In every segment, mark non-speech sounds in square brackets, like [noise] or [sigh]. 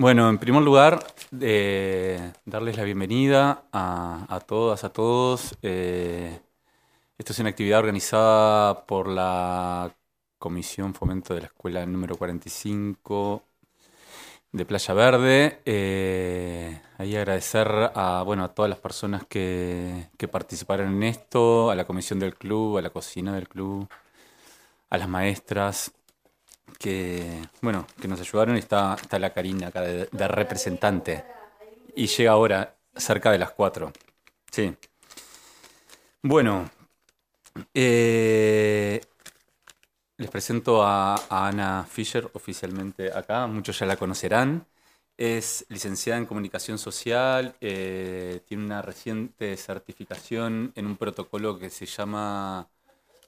Bueno, en primer lugar, eh, darles la bienvenida a, todas, a todos. Eh, esto es una actividad organizada por la Comisión Fomento de la Escuela número 45 de Playa Verde. Eh, ahí agradecer a, bueno, a todas las personas que, que participaron en esto, a la comisión del club, a la cocina del club, a las maestras, que, bueno, que nos ayudaron y está, está la Karina acá de, representante. Y llega ahora cerca de las 4. Sí. Bueno, eh, les presento a, Ana Fischer oficialmente acá, muchos ya la conocerán. Es licenciada en comunicación social, eh, tiene una reciente certificación en un protocolo que se llama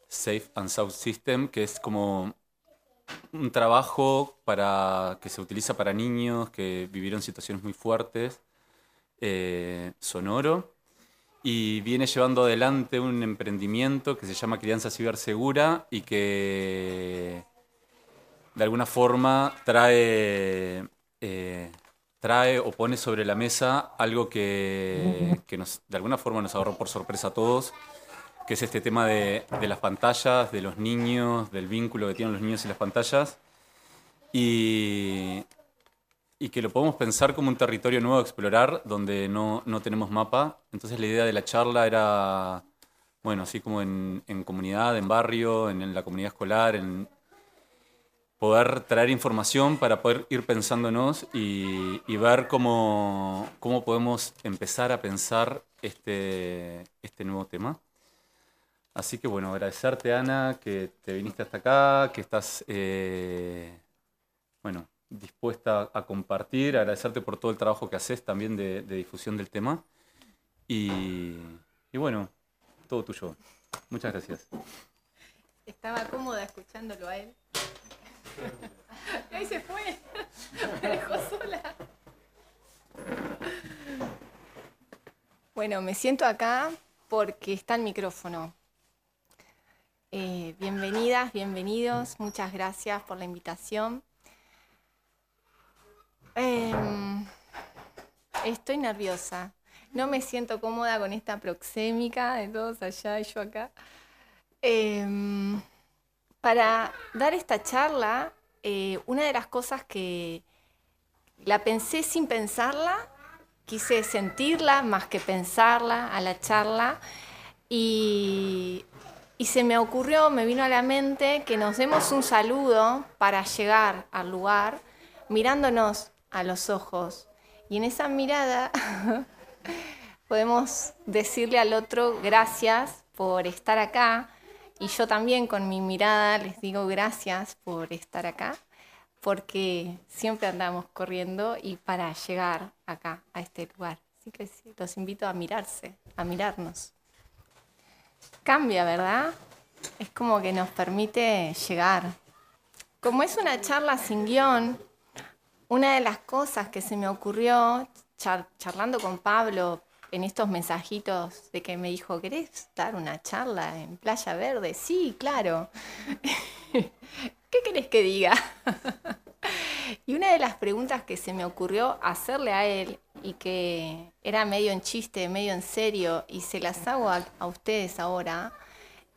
Safe and Sound System, que es como un trabajo para, que se utiliza para niños que vivieron situaciones muy fuertes, eh, sonoro, y viene llevando adelante un emprendimiento que se llama Crianza Cibersegura y que de alguna forma trae, eh, trae o pone sobre la mesa algo que, que nos, de alguna forma nos agarró por sorpresa a todos que es este tema de, las pantallas, de los niños, del vínculo que tienen los niños y las pantallas, y, que lo podemos pensar como un territorio nuevo a explorar donde no, tenemos mapa. Entonces la idea de la charla era, bueno, así como en, comunidad, en barrio, en, la comunidad escolar, en poder traer información para poder ir pensándonos y, ver cómo, cómo podemos empezar a pensar este, este nuevo tema. Así que bueno, agradecerte Ana que te viniste hasta acá, que estás eh, bueno, dispuesta a compartir, agradecerte por todo el trabajo que haces también de, difusión del tema. Y, bueno, todo tuyo. Muchas gracias. Estaba cómoda escuchándolo a él. ahí se fue. Me dejó sola. Bueno, me siento acá porque está el micrófono. Bienvenidas, bienvenidos, muchas gracias por la invitación. Em, estoy nerviosa, no me siento cómoda con esta proxémica de todos allá y yo acá. Em, para dar esta charla, eh, una de las cosas que la pensé sin pensarla, quise sentirla más que pensarla a la charla y y se me ocurrió, me vino a la mente que nos demos un saludo para llegar al lugar mirándonos a los ojos. Y en esa mirada [laughs] podemos decirle al otro gracias por estar acá. Y yo también con mi mirada les digo gracias por estar acá, porque siempre andamos corriendo y para llegar acá, a este lugar. Así que los invito a mirarse, a mirarnos cambia, ¿verdad? Es como que nos permite llegar. Como es una charla sin guion, una de las cosas que se me ocurrió charlando con Pablo en estos mensajitos de que me dijo, ¿querés dar una charla en Playa Verde? Sí, claro. [laughs] ¿Qué querés que diga? [laughs] y una de las preguntas que se me ocurrió hacerle a él y que era medio en chiste, medio en serio, y se las hago a, ustedes ahora,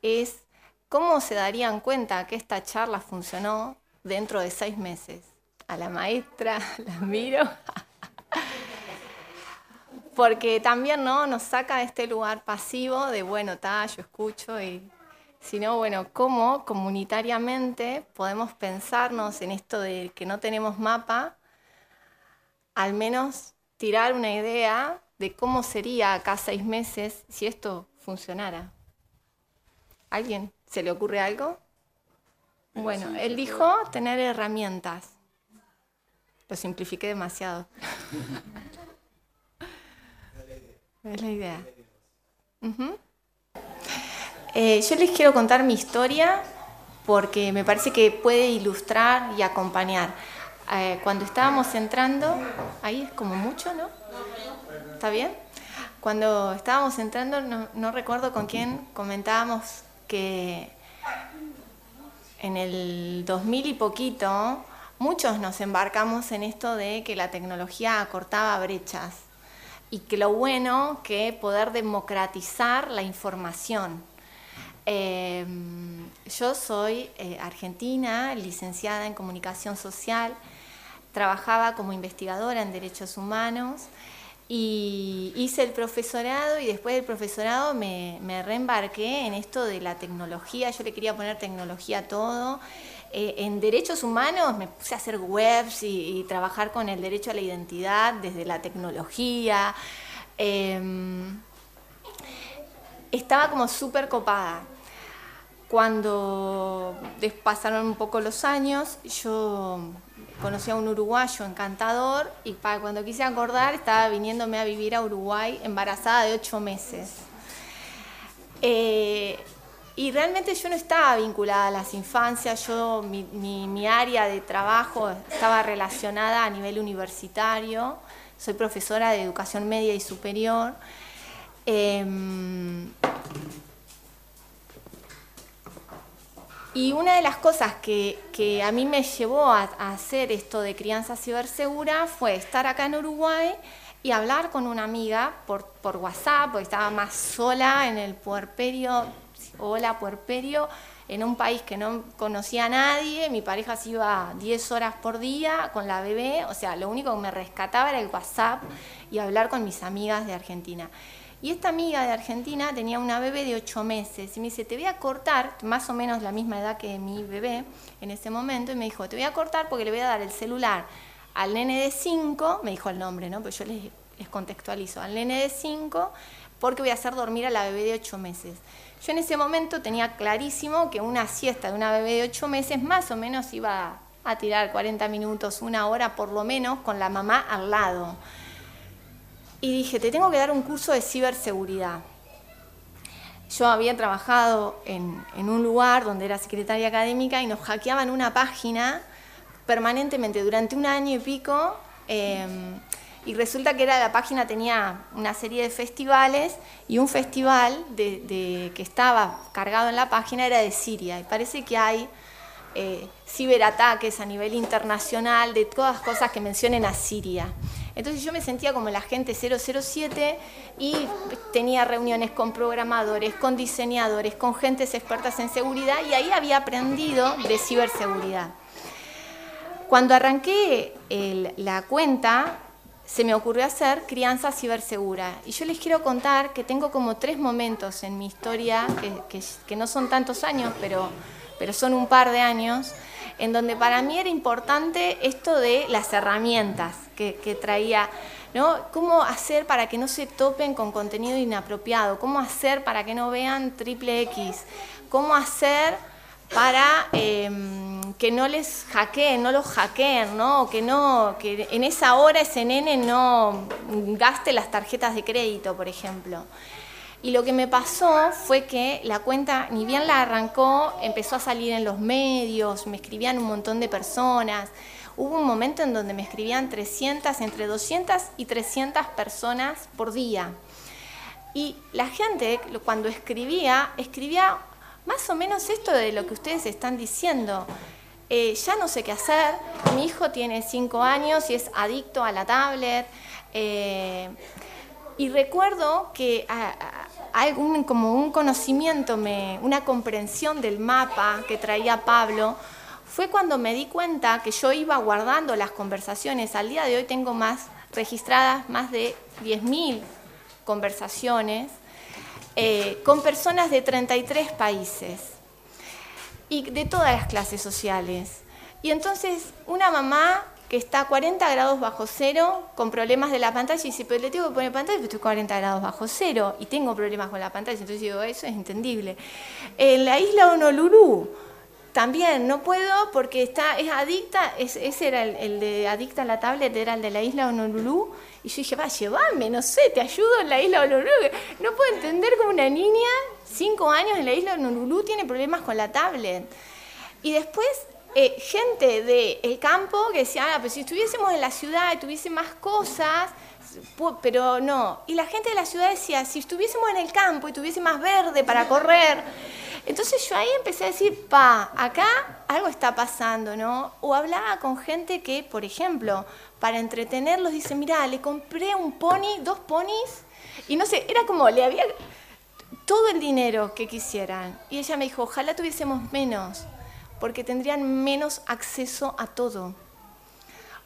es cómo se darían cuenta que esta charla funcionó dentro de seis meses. A la maestra [laughs] la miro. Porque también ¿no? nos saca de este lugar pasivo de, bueno, ta, yo escucho y sino bueno, cómo comunitariamente podemos pensarnos en esto de que no tenemos mapa, al menos tirar una idea de cómo sería acá seis meses si esto funcionara. ¿Alguien? ¿Se le ocurre algo? Bueno, él dijo tener herramientas. Lo simplifiqué demasiado. [laughs] es la idea. Eh, yo les quiero contar mi historia porque me parece que puede ilustrar y acompañar. Eh, cuando estábamos entrando, ahí es como mucho, ¿no? ¿Está bien? Cuando estábamos entrando, no, recuerdo con quién comentábamos que en el 2000 y poquito muchos nos embarcamos en esto de que la tecnología acortaba brechas y que lo bueno que poder democratizar la información. Em, yo soy eh, argentina, licenciada en comunicación social, trabajaba como investigadora en derechos humanos y hice el profesorado y después del profesorado me, reembarqué en esto de la tecnología, yo le quería poner tecnología a todo. Eh, en derechos humanos me puse a hacer webs y, trabajar con el derecho a la identidad desde la tecnología. Em, estaba como súper copada. Cuando pasaron un poco los años, yo conocí a un uruguayo encantador y para cuando quise acordar estaba viniéndome a vivir a Uruguay embarazada de ocho meses. Eh, y realmente yo no estaba vinculada a las infancias, yo, mi, área de trabajo estaba relacionada a nivel universitario, soy profesora de educación media y superior. Em, Y una de las cosas que, a mí me llevó a, hacer esto de crianza cibersegura fue estar acá en Uruguay y hablar con una amiga por, por WhatsApp, porque estaba más sola en el puerperio, hola puerperio, en un país que no conocía a nadie, mi pareja se iba 10 horas por día con la bebé, o sea, lo único que me rescataba era el WhatsApp y hablar con mis amigas de Argentina. Y esta amiga de Argentina tenía una bebé de 8 meses y me dice, te voy a cortar, más o menos la misma edad que mi bebé en ese momento, y me dijo, te voy a cortar porque le voy a dar el celular al nene de 5, me dijo el nombre, ¿no? Pues yo les, contextualizo, al nene de 5 porque voy a hacer dormir a la bebé de 8 meses. Yo en ese momento tenía clarísimo que una siesta de una bebé de 8 meses más o menos iba a tirar 40 minutos, una hora por lo menos, con la mamá al lado y dije, te tengo que dar un curso de ciberseguridad. Yo había trabajado en, un lugar donde era secretaria académica y nos hackeaban una página permanentemente durante un año y pico. Em, y resulta que era la página tenía una serie de festivales y un festival que estaba cargado en la página era de Siria. Y parece que hay eh, ciberataques a nivel internacional de todas las cosas que mencionen a Siria. Entonces yo me sentía como la gente 007 y tenía reuniones con programadores, con diseñadores, con gentes expertas en seguridad y ahí había aprendido de ciberseguridad. Cuando arranqué la cuenta, se me ocurrió hacer crianza cibersegura. Y yo les quiero contar que tengo como tres momentos en mi historia, que, no son tantos años, pero, pero son un par de años, en donde para mí era importante esto de las herramientas que, traía, ¿no? ¿Cómo hacer para que no se topen con contenido inapropiado? ¿Cómo hacer para que no vean triple X? ¿Cómo hacer para em, que no les hackeen, no los hackeen, ¿no? Que no, que en esa hora ese nene no gaste las tarjetas de crédito, por ejemplo. Y lo que me pasó fue que la cuenta, ni bien la arrancó, empezó a salir en los medios, me escribían un montón de personas. Hubo un momento en donde me escribían 300, entre 200 y 300 personas por día. Y la gente cuando escribía, escribía más o menos esto de lo que ustedes están diciendo. Eh, ya no sé qué hacer, mi hijo tiene 5 años y es adicto a la tablet. Eh, y recuerdo que hay como un conocimiento, una comprensión del mapa que traía Pablo, fue cuando me di cuenta que yo iba guardando las conversaciones. Al día de hoy tengo más registradas más de 10.000 conversaciones eh, con personas de 33 países y de todas las clases sociales. Y entonces una mamá que está a 40 grados bajo cero con problemas de la pantalla y dice, pero le tengo que poner pantalla, pero estoy a 40 grados bajo cero y tengo problemas con la pantalla. Entonces digo, eso es entendible. En la isla Honolulu, también no puedo porque está, es adicta, ese era el, de adicta a la tablet, era el de la isla Honolulu. Y yo dije, va, llévame, no sé, te ayudo en la isla Honolulu. No puedo entender cómo una niña, cinco años en la isla Honolulu, tiene problemas con la tablet. Y después, eh, gente del campo que decía, ah, pues si estuviésemos en la ciudad y tuviese más cosas, pero no. Y la gente de la ciudad decía, si estuviésemos en el campo y tuviese más verde para correr, Entonces yo ahí empecé a decir, pa, acá algo está pasando, ¿no? O hablaba con gente que, por ejemplo, para entretenerlos, dice, mira, le compré un pony, dos ponis, y no sé, era como, le había todo el dinero que quisieran. Y ella me dijo, ojalá tuviésemos menos, porque tendrían menos acceso a todo.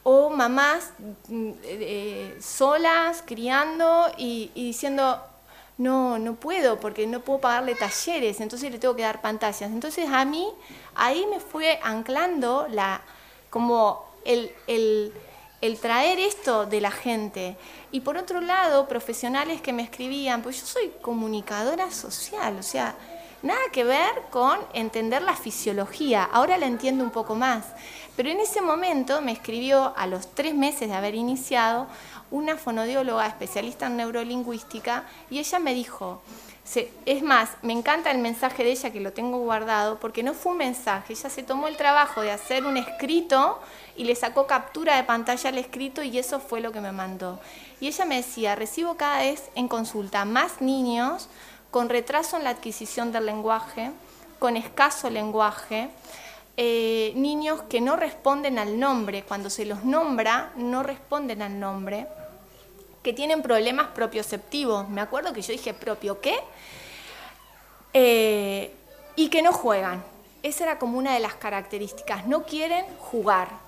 O mamás mm, eh, solas, criando y, y diciendo, no, no puedo porque no puedo pagarle talleres, entonces le tengo que dar pantallas. Entonces a mí ahí me fue anclando la, como el, el, el, traer esto de la gente. Y por otro lado, profesionales que me escribían, pues yo soy comunicadora social, o sea, nada que ver con entender la fisiología, ahora la entiendo un poco más. Pero en ese momento me escribió, a los tres meses de haber iniciado, una fonodióloga especialista en neurolingüística y ella me dijo, es más, me encanta el mensaje de ella que lo tengo guardado porque no fue un mensaje, ella se tomó el trabajo de hacer un escrito y le sacó captura de pantalla al escrito y eso fue lo que me mandó. Y ella me decía, recibo cada vez en consulta más niños con retraso en la adquisición del lenguaje, con escaso lenguaje, eh, niños que no responden al nombre, cuando se los nombra, no responden al nombre, que tienen problemas propioceptivos. Me acuerdo que yo dije, ¿propio qué? Eh, y que no juegan. Esa era como una de las características. No quieren jugar.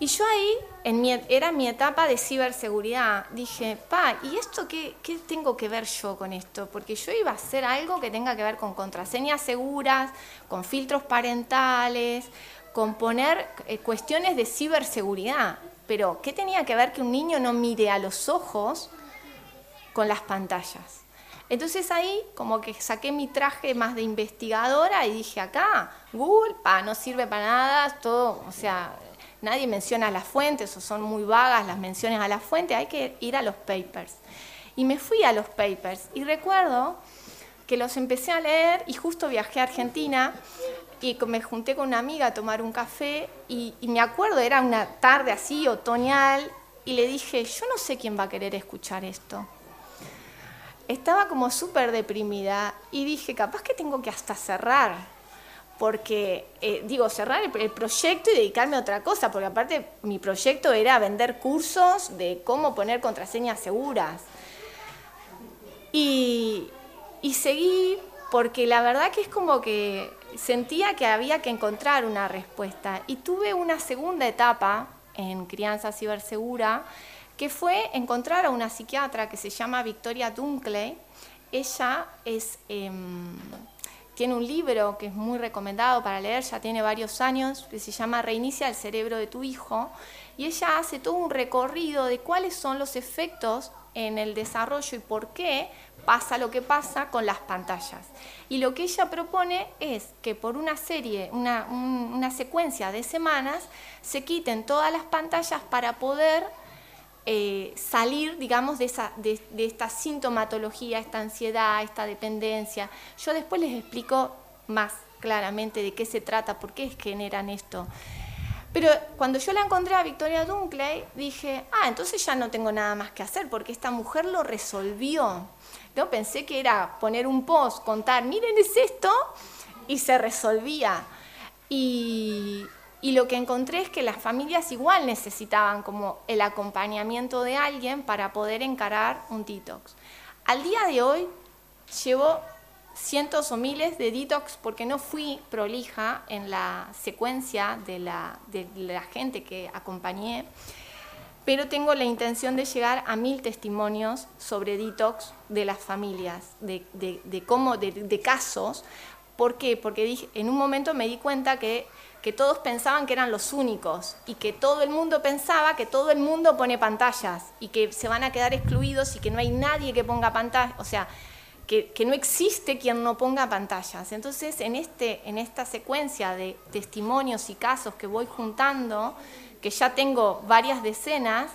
Y yo ahí, en mi, era mi etapa de ciberseguridad, dije, pa, ¿y esto qué, tengo que ver yo con esto? Porque yo iba a hacer algo que tenga que ver con contraseñas seguras, con filtros parentales, con poner eh, cuestiones de ciberseguridad. Pero, ¿qué tenía que ver que un niño no mire a los ojos con las pantallas? Entonces ahí como que saqué mi traje más de investigadora y dije, acá, Google, pa, no sirve para nada, todo, o sea, nadie menciona las fuentes o son muy vagas las menciones a las fuentes, hay que ir a los papers. Y me fui a los papers y recuerdo que los empecé a leer y justo viajé a Argentina y me junté con una amiga a tomar un café y, me acuerdo, era una tarde así, otoñal, y le dije, yo no sé quién va a querer escuchar esto. Estaba como súper deprimida y dije, capaz que tengo que hasta cerrar porque, eh, digo, cerrar el, proyecto y dedicarme a otra cosa, porque aparte mi proyecto era vender cursos de cómo poner contraseñas seguras. Y, seguí porque la verdad que es como que sentía que había que encontrar una respuesta. Y tuve una segunda etapa en Crianza Cibersegura, que fue encontrar a una psiquiatra que se llama Victoria Dunkley. Ella es... Em, tiene un libro que es muy recomendado para leer, ya tiene varios años, que se llama Reinicia el cerebro de tu hijo, y ella hace todo un recorrido de cuáles son los efectos en el desarrollo y por qué pasa lo que pasa con las pantallas. Y lo que ella propone es que por una serie, una, una secuencia de semanas, se quiten todas las pantallas para poder eh, salir, digamos, de, esa, de, esta sintomatología, esta ansiedad, esta dependencia. Yo después les explico más claramente de qué se trata, por qué generan esto. Pero cuando yo la encontré a Victoria Dunkley, dije, ah, entonces ya no tengo nada más que hacer, porque esta mujer lo resolvió. ¿No? Pensé que era poner un post, contar, miren, es esto, y se resolvía. Y, y lo que encontré es que las familias igual necesitaban como el acompañamiento de alguien para poder encarar un detox. Al día de hoy llevo cientos o miles de detox porque no fui prolija en la secuencia de la, de la gente que acompañé, pero tengo la intención de llegar a mil testimonios sobre detox de las familias, de, de de, casos. ¿Por qué? Porque en un momento me di cuenta que que todos pensaban que eran los únicos y que todo el mundo pensaba que todo el mundo pone pantallas y que se van a quedar excluidos y que no hay nadie que ponga pantallas, o sea, que, no existe quien no ponga pantallas. Entonces, en, este, en esta secuencia de testimonios y casos que voy juntando, que ya tengo varias decenas,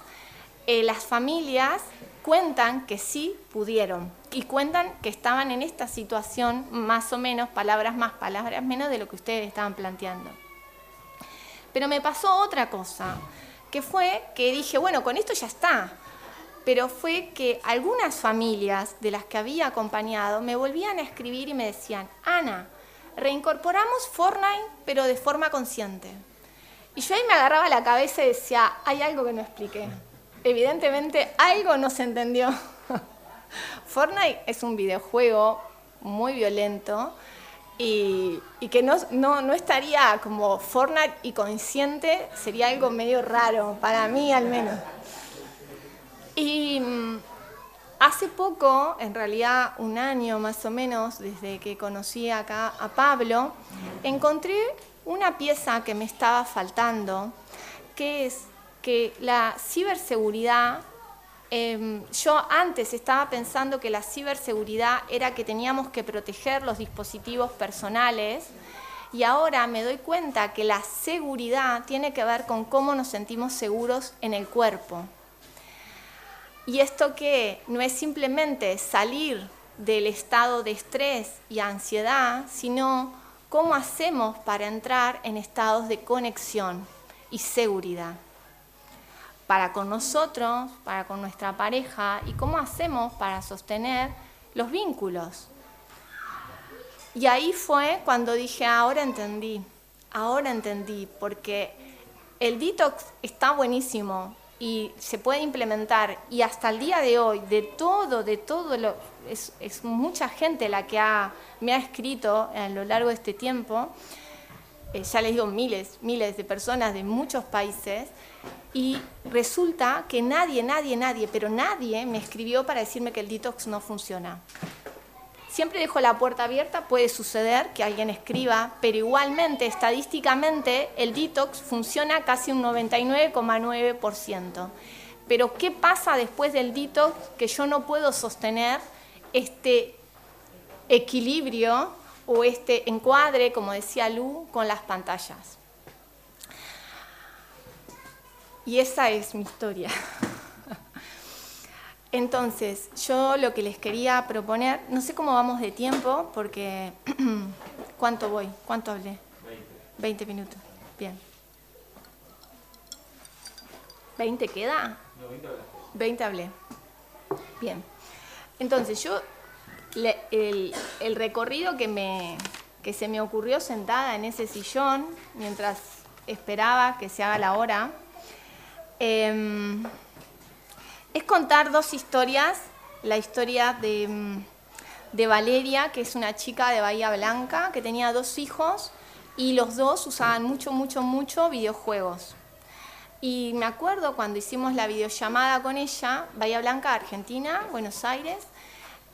eh, las familias cuentan que sí pudieron y cuentan que estaban en esta situación más o menos, palabras más, palabras menos de lo que ustedes estaban planteando. Pero me pasó otra cosa, que fue que dije, bueno, con esto ya está. Pero fue que algunas familias de las que había acompañado me volvían a escribir y me decían, Ana, reincorporamos Fortnite, pero de forma consciente. Y yo ahí me agarraba la cabeza y decía, hay algo que no expliqué. Evidentemente algo no se entendió. [laughs] Fortnite es un videojuego muy violento y, que no, no, estaría como Fortnite y consciente, sería algo medio raro, para mí al menos. Y mm, hace poco, en realidad un año más o menos, desde que conocí acá a Pablo, encontré una pieza que me estaba faltando, que es que la ciberseguridad Em, yo antes estaba pensando que la ciberseguridad era que teníamos que proteger los dispositivos personales y ahora me doy cuenta que la seguridad tiene que ver con cómo nos sentimos seguros en el cuerpo. Y esto que no es simplemente salir del estado de estrés y ansiedad, sino cómo hacemos para entrar en estados de conexión y seguridad para con nosotros, para con nuestra pareja y cómo hacemos para sostener los vínculos. Y ahí fue cuando dije, ahora entendí, ahora entendí, porque el detox está buenísimo y se puede implementar y hasta el día de hoy, de todo, de todo, lo, es, mucha gente la que me ha escrito a lo largo de este tiempo, eh, ya les digo miles, miles de personas de muchos países, y resulta que nadie, nadie, nadie, pero nadie me escribió para decirme que el detox no funciona. Siempre dejo la puerta abierta, puede suceder que alguien escriba, pero igualmente, estadísticamente, el detox funciona casi un 99,9%. Pero ¿qué pasa después del detox que yo no puedo sostener este equilibrio o este encuadre, como decía Lu, con las pantallas? Y esa es mi historia. [laughs] Entonces, yo lo que les quería proponer, no sé cómo vamos de tiempo, porque [clears throat] ¿cuánto voy? ¿Cuánto hablé? 20. minutos. Bien. ¿20 queda? No, 20 hablé. 20 hablé. Bien. Entonces, yo, el, el recorrido que, me, que se me ocurrió sentada en ese sillón, mientras esperaba que se haga la hora, Em, es contar dos historias. La historia de, de, Valeria, que es una chica de Bahía Blanca, que tenía dos hijos y los dos usaban mucho, mucho, mucho videojuegos. Y me acuerdo cuando hicimos la videollamada con ella, Bahía Blanca, Argentina, Buenos Aires,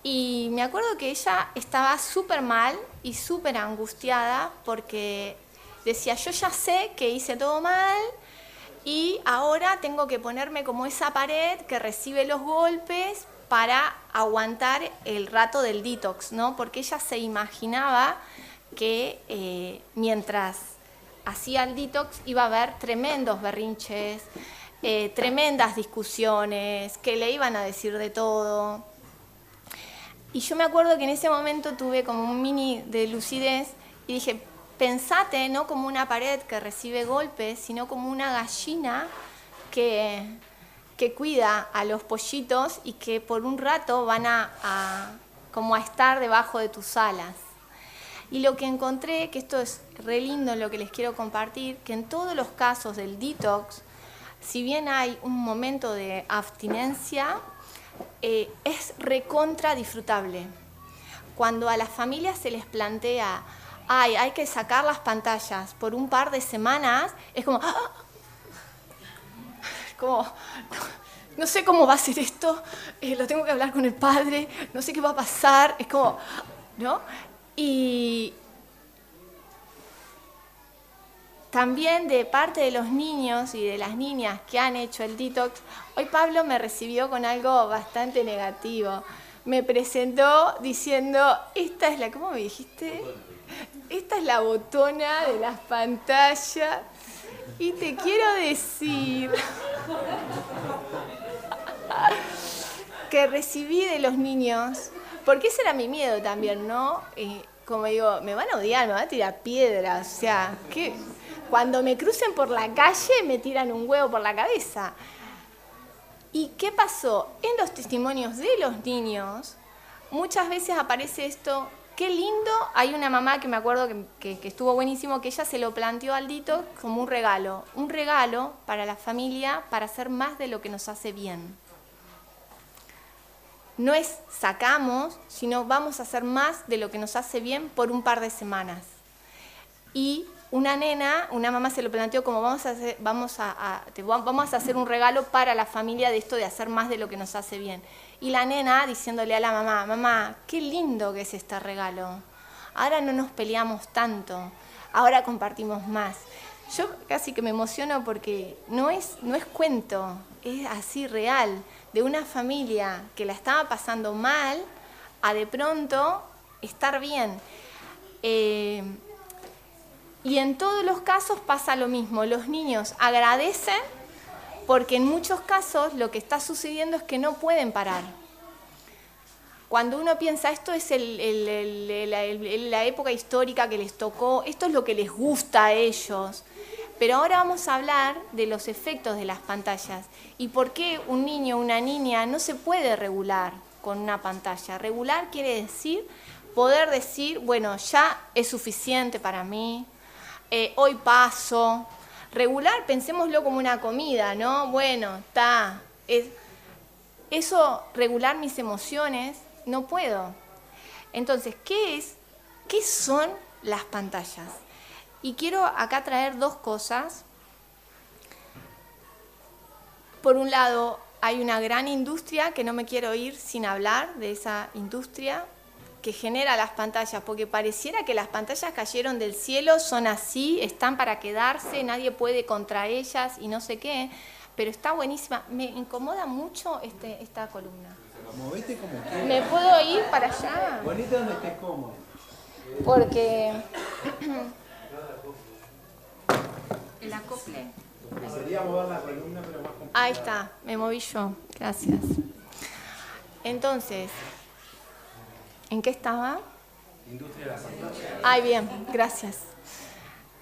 y me acuerdo que ella estaba súper mal y súper angustiada porque decía, yo ya sé que hice todo mal, y ahora tengo que ponerme como esa pared que recibe los golpes para aguantar el rato del detox, ¿no? Porque ella se imaginaba que eh, mientras hacía el detox iba a haber tremendos berrinches, eh, tremendas discusiones, que le iban a decir de todo. Y yo me acuerdo que en ese momento tuve como un mini de lucidez y dije, pensate no como una pared que recibe golpes, sino como una gallina que, que cuida a los pollitos y que por un rato van a, como a estar debajo de tus alas. Y lo que encontré, que esto es re lindo lo que les quiero compartir, que en todos los casos del detox, si bien hay un momento de abstinencia, eh, es recontra disfrutable. Cuando a las familias se les plantea ay, hay que sacar las pantallas por un par de semanas, es como, ¡ah! como, no, sé cómo va a ser esto, eh, lo tengo que hablar con el padre, no sé qué va a pasar, es como, ¿no? Y también de parte de los niños y de las niñas que han hecho el detox, hoy Pablo me recibió con algo bastante negativo. Me presentó diciendo, esta es la, ¿cómo me dijiste? Esta es la botona de las pantallas. Y te quiero decir que recibí de los niños, porque ese era mi miedo también, ¿no? como digo, me van a odiar, me van a tirar piedras, o sea, que cuando me crucen por la calle me tiran un huevo por la cabeza. ¿Y qué pasó? En los testimonios de los niños, muchas veces aparece esto qué lindo, hay una mamá que me acuerdo que, estuvo buenísimo, que ella se lo planteó al Dito como un regalo, un regalo para la familia para hacer más de lo que nos hace bien. No es sacamos, sino vamos a hacer más de lo que nos hace bien por un par de semanas. Y una nena, una mamá se lo planteó como vamos a hacer, vamos a, vamos a hacer un regalo para la familia de esto de hacer más de lo que nos hace bien. Y la nena diciéndole a la mamá, mamá, qué lindo que es este regalo. Ahora no nos peleamos tanto, ahora compartimos más. Yo casi que me emociono porque no es, no es cuento, es así real, de una familia que la estaba pasando mal a de pronto estar bien. Eh, y en todos los casos pasa lo mismo. Los niños agradecen porque en muchos casos lo que está sucediendo es que no pueden parar. Cuando uno piensa, esto es la época histórica que les tocó, esto es lo que les gusta a ellos. Pero ahora vamos a hablar de los efectos de las pantallas y por qué un niño o una niña no se puede regular con una pantalla. Regular quiere decir poder decir, bueno, ya es suficiente para mí, eh, hoy paso. Regular, pensémoslo como una comida, ¿no? Bueno, está. Eso, regular mis emociones, no puedo. Entonces, ¿qué es? ¿Qué son las pantallas? Y quiero acá traer dos cosas. Por un lado, hay una gran industria que no me quiero ir sin hablar de esa industria que genera las pantallas, porque pareciera que las pantallas cayeron del cielo, son así, están para quedarse, nadie puede contra ellas y no sé qué, pero está buenísima. Me incomoda mucho este, esta columna. Movete como ¿Me puedo ir para allá? Bonita donde estés cómodo. Porque el acople. Sería mover la columna, pero más Ahí está, me moví yo. Gracias. Entonces, ¿En qué estaba? Industria de la pantalla. Ay, bien, gracias.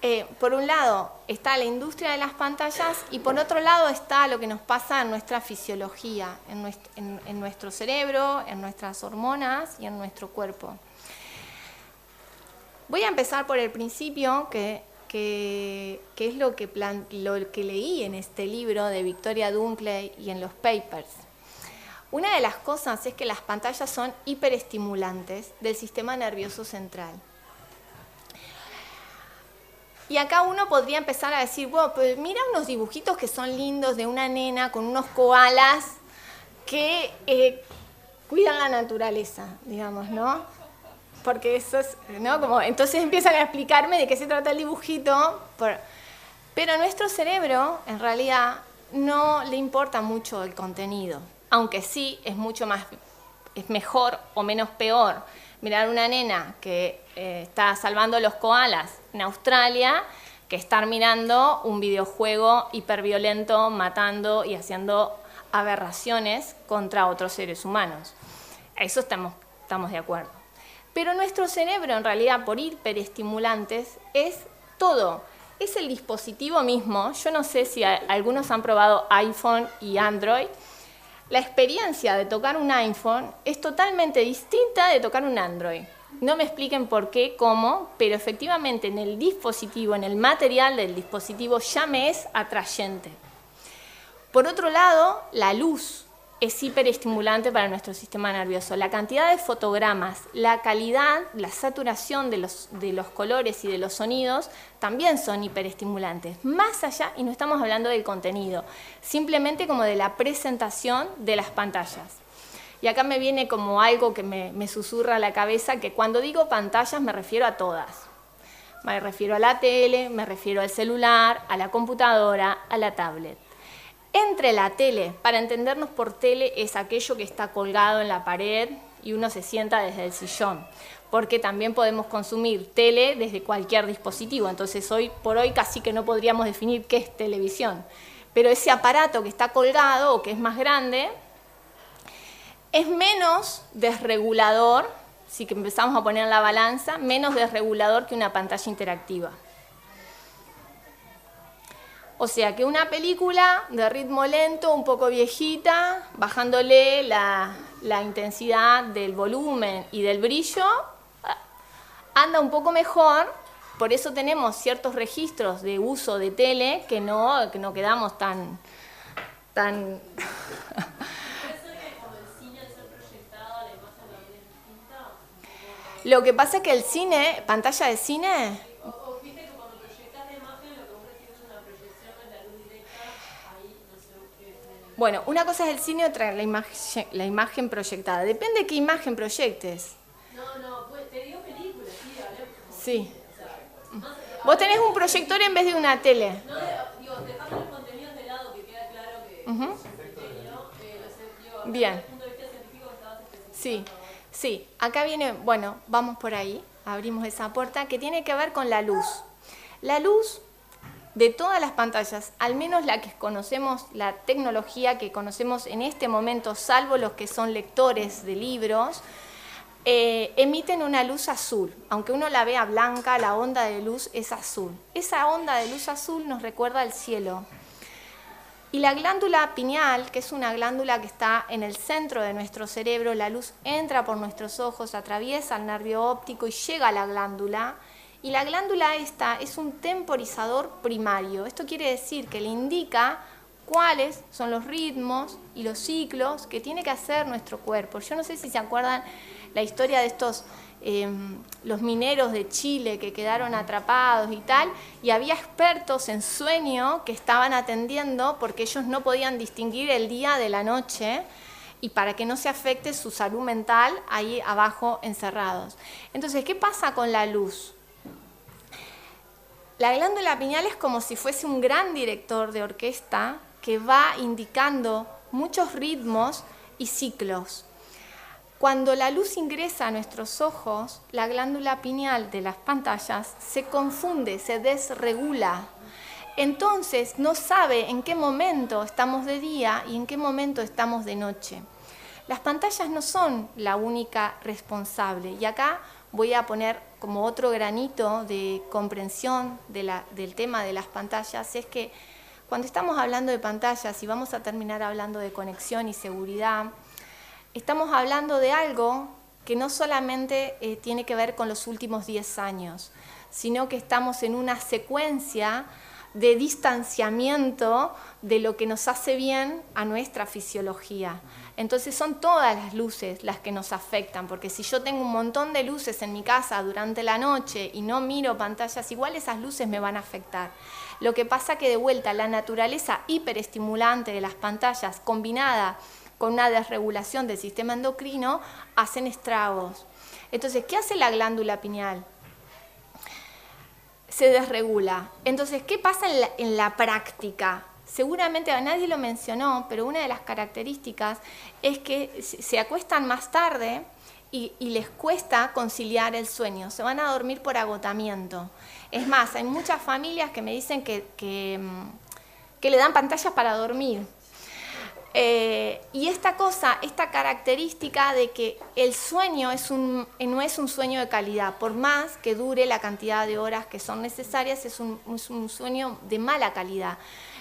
Eh, por un lado está la industria de las pantallas y por otro lado está lo que nos pasa en nuestra fisiología, en nuestro, cerebro, en nuestras hormonas y en nuestro cuerpo. Voy a empezar por el principio, que, es lo que, lo que leí en este libro de Victoria Dunkley y en los papers. Una de las cosas es que las pantallas son hiperestimulantes del sistema nervioso central. Y acá uno podría empezar a decir, bueno, pues mira unos dibujitos que son lindos de una nena con unos koalas que eh, cuidan la naturaleza, digamos, ¿no? Porque eso es, ¿no? Como, entonces empiezan a explicarme de qué se trata el dibujito. pero nuestro cerebro, en realidad, no le importa mucho el contenido aunque sí es mucho más, es mejor o menos peor mirar una nena que eh, está salvando los koalas en Australia que estar mirando un videojuego hiperviolento, matando y haciendo aberraciones contra otros seres humanos. A eso estamos, estamos de acuerdo. Pero nuestro cerebro, en realidad, por hiperestimulantes, es todo. Es el dispositivo mismo. Yo no sé si algunos han probado iPhone y Android la experiencia de tocar un iPhone es totalmente distinta de tocar un Android. No me expliquen por qué, cómo, pero efectivamente en el dispositivo, en el material del dispositivo ya me es atrayente. Por otro lado, la luz es hiperestimulante para nuestro sistema nervioso. La cantidad de fotogramas, la calidad, la saturación de los, colores y de los sonidos también son hiperestimulantes. Más allá, y no estamos hablando del contenido, simplemente como de la presentación de las pantallas. Y acá me viene como algo que me, me susurra a la cabeza, que cuando digo pantallas me refiero a todas. Me refiero a la tele, me refiero al celular, a la computadora, a la tablet. Entre la tele, para entendernos por tele, es aquello que está colgado en la pared y uno se sienta desde el sillón, porque también podemos consumir tele desde cualquier dispositivo, entonces hoy por hoy casi que no podríamos definir qué es televisión, pero ese aparato que está colgado o que es más grande es menos desregulador, si que empezamos a poner en la balanza, menos desregulador que una pantalla interactiva. O sea que una película de ritmo lento, un poco viejita, bajándole la, intensidad del volumen y del brillo, anda un poco mejor, por eso tenemos ciertos registros de uso de tele que no, que no quedamos tan... tan [laughs] Lo que pasa es que el cine, pantalla de cine, Bueno, una cosa es el cine, otra la imagen, la imagen proyectada. Depende de qué imagen proyectes. No, no, pues, te digo películas, sí, hablemos. Sí. Vos tenés un proyector en vez de una tele. No, digo, dejando los contenidos de lado, que queda claro que Ujú. es un criterio, eh, digo, Bien. desde el punto de vista científico que estabas especificando. Sí, sí. Acá viene, bueno, vamos por ahí, abrimos esa puerta que tiene que ver con la luz. La luz de todas las pantallas, al menos la que conocemos, la tecnología que conocemos en este momento, salvo los que son lectores de libros, eh, emiten una luz azul. Aunque uno la vea blanca, la onda de luz es azul. Esa onda de luz azul nos recuerda al cielo. Y la glándula pineal, que es una glándula que está en el centro de nuestro cerebro, la luz entra por nuestros ojos, atraviesa el nervio óptico y llega a la glándula. Y la glándula esta es un temporizador primario. Esto quiere decir que le indica cuáles son los ritmos y los ciclos que tiene que hacer nuestro cuerpo. Yo no sé si se acuerdan la historia de estos eh, los mineros de Chile que quedaron atrapados y tal, y había expertos en sueño que estaban atendiendo porque ellos no podían distinguir el día de la noche y para que no se afecte su salud mental ahí abajo encerrados. Entonces, ¿qué pasa con la luz? La glándula pineal es como si fuese un gran director de orquesta que va indicando muchos ritmos y ciclos. Cuando la luz ingresa a nuestros ojos, la glándula pineal de las pantallas se confunde, se desregula. Entonces no sabe en qué momento estamos de día y en qué momento estamos de noche. Las pantallas no son la única responsable. Y acá voy a poner como otro granito de comprensión del tema de las pantallas, es que cuando estamos hablando de pantallas y vamos a terminar hablando de conexión y seguridad, estamos hablando de algo que no solamente eh, tiene que ver con los últimos 10 años, sino que estamos en una secuencia de distanciamiento de lo que nos hace bien a nuestra fisiología. Entonces son todas las luces las que nos afectan, porque si yo tengo un montón de luces en mi casa durante la noche y no miro pantallas, igual esas luces me van a afectar. Lo que pasa que de vuelta la naturaleza hiperestimulante de las pantallas combinada con una desregulación del sistema endocrino hacen estragos. Entonces, ¿qué hace la glándula pineal? se desregula. Entonces, ¿qué pasa en la, en la práctica? Seguramente a nadie lo mencionó, pero una de las características es que se acuestan más tarde y, les cuesta conciliar el sueño, se van a dormir por agotamiento. Es más, hay muchas familias que me dicen que, mm, le dan pantallas para dormir. Eh, y esta cosa, esta característica de que el sueño no es un sueño de calidad, por más que dure la cantidad de horas que son necesarias, es un sueño de mala calidad.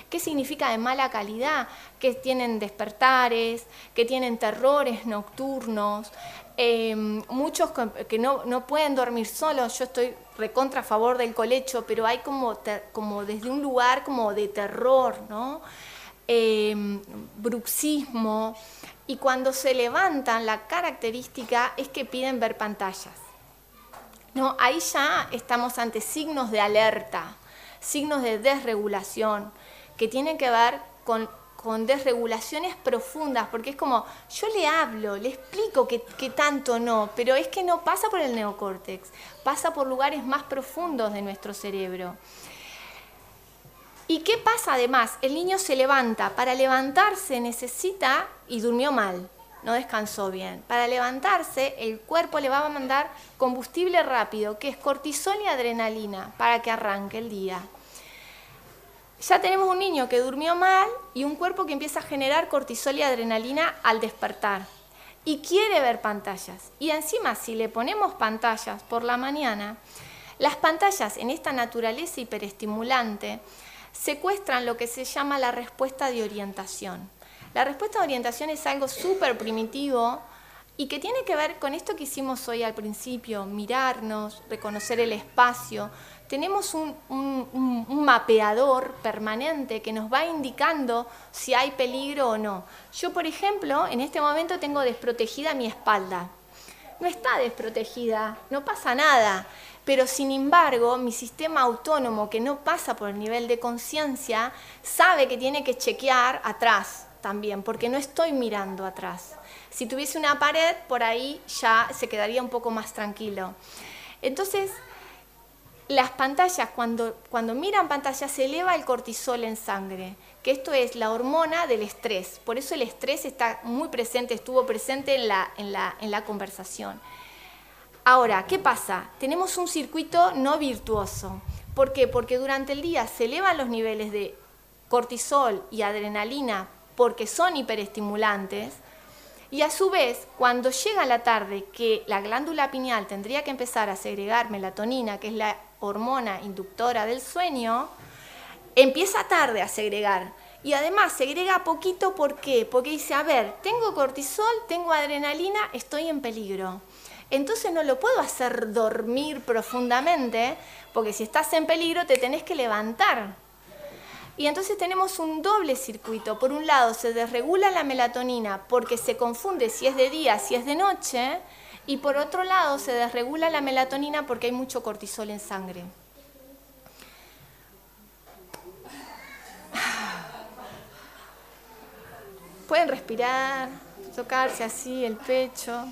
¿Qué significa de mala calidad? Que tienen despertares, que tienen terrores nocturnos, eh, muchos que, no, no pueden dormir solos. Yo estoy recontra a favor del colecho, pero hay como, como desde un lugar como de terror, ¿no? eh, bruxismo, y cuando se levantan la característica es que piden ver pantallas. No, ahí ya estamos ante signos de alerta, signos de desregulación, que tienen que ver con, con desregulaciones profundas, porque es como, yo le hablo, le explico que, que tanto no, pero es que no pasa por el neocórtex, pasa por lugares más profundos de nuestro cerebro. ¿Y qué pasa además? El niño se levanta. Para levantarse necesita, y durmió mal, no descansó bien. Para levantarse, el cuerpo le va a mandar combustible rápido, que es cortisol y adrenalina, para que arranque el día. Ya tenemos un niño que durmió mal y un cuerpo que empieza a generar cortisol y adrenalina al despertar. Y quiere ver pantallas. Y encima, si le ponemos pantallas por la mañana, las pantallas en esta naturaleza hiperestimulante secuestran lo que se llama la respuesta de orientación. La respuesta de orientación es algo súper primitivo y que tiene que ver con esto que hicimos hoy al principio, mirarnos, reconocer el espacio. Tenemos un, mapeador permanente que nos va indicando si hay peligro o no. Yo, por ejemplo, en este momento tengo desprotegida mi espalda. No está desprotegida, no pasa nada, pero sin embargo mi sistema autónomo que no pasa por el nivel de conciencia sabe que tiene que chequear atrás también, porque no estoy mirando atrás. Si tuviese una pared, por ahí ya se quedaría un poco más tranquilo. Entonces, las pantallas, cuando, cuando miran pantallas, se eleva el cortisol en sangre, que esto es la hormona del estrés. Por eso el estrés está muy presente, estuvo presente en la, en la, en la conversación. Ahora, ¿qué pasa? Tenemos un circuito no virtuoso. ¿Por qué? Porque durante el día se elevan los niveles de cortisol y adrenalina porque son hiperestimulantes, y a su vez, cuando llega la tarde que la glándula pineal tendría que empezar a segregar melatonina, que es la hormona inductora del sueño, empieza tarde a segregar. Y además segrega poquito, ¿por qué? Porque dice, a ver, tengo cortisol, tengo adrenalina, estoy en peligro. Entonces no lo puedo hacer dormir profundamente, porque si estás en peligro te tenés que levantar. Y entonces tenemos un doble circuito. Por un lado, se desregula la melatonina porque se confunde si es de día, si es de noche. Y por otro lado, se desregula la melatonina porque hay mucho cortisol en sangre. Pueden respirar, tocarse así el pecho.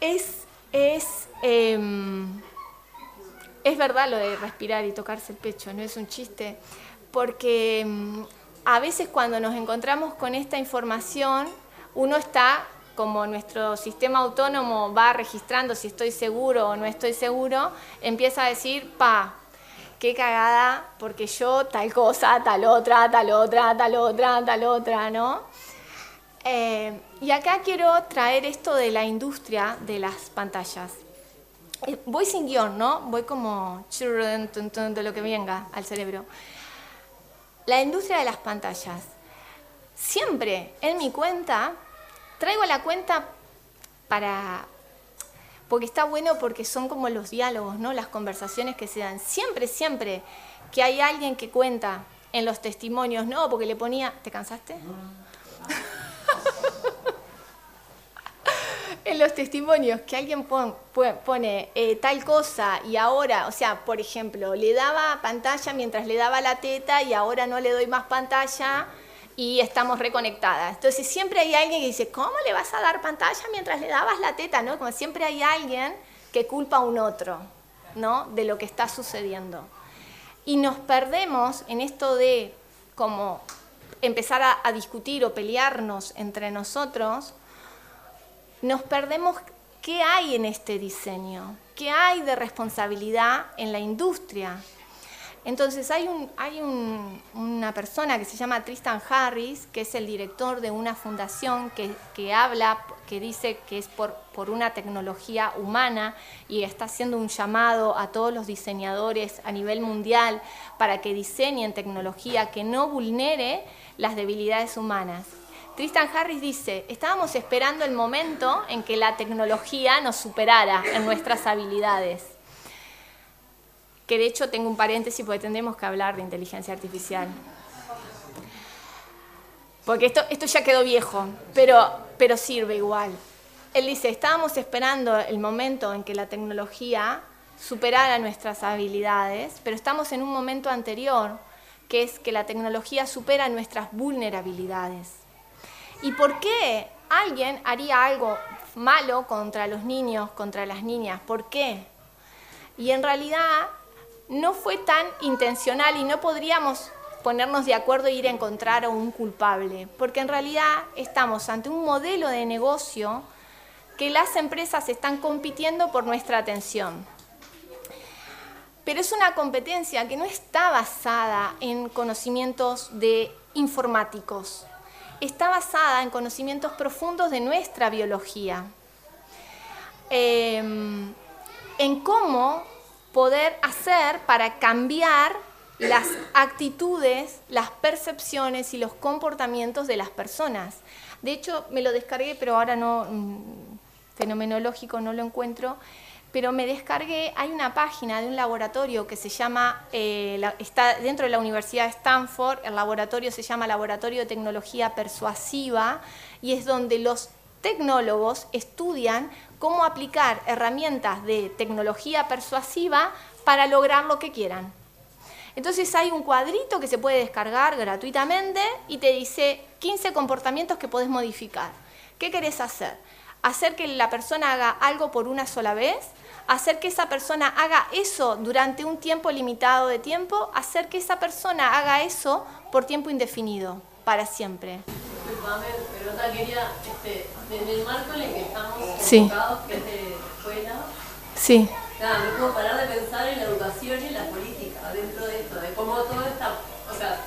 Es, es em, es verdad lo de respirar y tocarse el pecho, no es un chiste, porque mm, a veces cuando nos encontramos con esta información, uno está, como nuestro sistema autónomo va registrando si estoy seguro o no estoy seguro, empieza a decir, pa, qué cagada, porque yo tal cosa, tal otra, tal otra, tal otra, tal otra, ¿no? Eh, y acá quiero traer esto de la industria de las pantallas. Eh, voy sin guion, ¿no? Voy como de lo que venga al cerebro. La industria de las pantallas. Siempre en mi cuenta, traigo la cuenta para, porque está bueno porque son como los diálogos, ¿no? Las conversaciones que se dan. Siempre, siempre que hay alguien que cuenta en los testimonios, no, porque le ponía, ¿te cansaste? [laughs] en los testimonios que alguien pone eh, tal cosa y ahora, o sea, por ejemplo, le daba pantalla mientras le daba la teta y ahora no le doy más pantalla y estamos reconectadas. Entonces siempre hay alguien que dice, ¿cómo le vas a dar pantalla mientras le dabas la teta? ¿no? Como siempre hay alguien que culpa a un otro ¿no? de lo que está sucediendo. Y nos perdemos en esto de como empezar a discutir o pelearnos entre nosotros nos perdemos qué hay en este diseño, qué hay de responsabilidad en la industria. Entonces hay, una persona que se llama Tristan Harris, que es el director de una fundación que, habla, que dice que es por, por, una tecnología humana y está haciendo un llamado a todos los diseñadores a nivel mundial para que diseñen tecnología que no vulnere las debilidades humanas. Tristan Harris dice, estábamos esperando el momento en que la tecnología nos superara en nuestras habilidades. Que de hecho tengo un paréntesis porque tendremos que hablar de inteligencia artificial. Porque esto, esto ya quedó viejo, pero, pero sirve igual. Él dice, estábamos esperando el momento en que la tecnología superara nuestras habilidades, pero estamos en un momento anterior, que es que la tecnología supera nuestras vulnerabilidades. ¿Y por qué alguien haría algo malo contra los niños, contra las niñas? ¿Por qué? Y en realidad no fue tan intencional y no podríamos ponernos de acuerdo e ir a encontrar a un culpable, porque en realidad estamos ante un modelo de negocio que las empresas están compitiendo por nuestra atención. Pero es una competencia que no está basada en conocimientos de informáticos, está basada en conocimientos profundos de nuestra biología, em, en cómo poder hacer para cambiar las actitudes, las percepciones y los comportamientos de las personas. De hecho, me lo descargué, pero ahora no, mm, fenomenológico no lo encuentro, pero me descargué, hay una página de un laboratorio que se llama, eh, está dentro de la Universidad de Stanford, el laboratorio se llama Laboratorio de Tecnología Persuasiva y es donde los tecnólogos estudian cómo aplicar herramientas de tecnología persuasiva para lograr lo que quieran. Entonces hay un cuadrito que se puede descargar gratuitamente y te dice 15 comportamientos que podés modificar. ¿Qué querés hacer? Hacer que la persona haga algo por una sola vez, hacer que esa persona haga eso durante un tiempo limitado de tiempo, hacer que esa persona haga eso por tiempo indefinido, para siempre. Desde el marco en el que estamos Sí. enfocados, que es de escuela, Sí, nada, no puedo parar de pensar en la educación y en la política dentro de esto, de cómo todo está, o sea,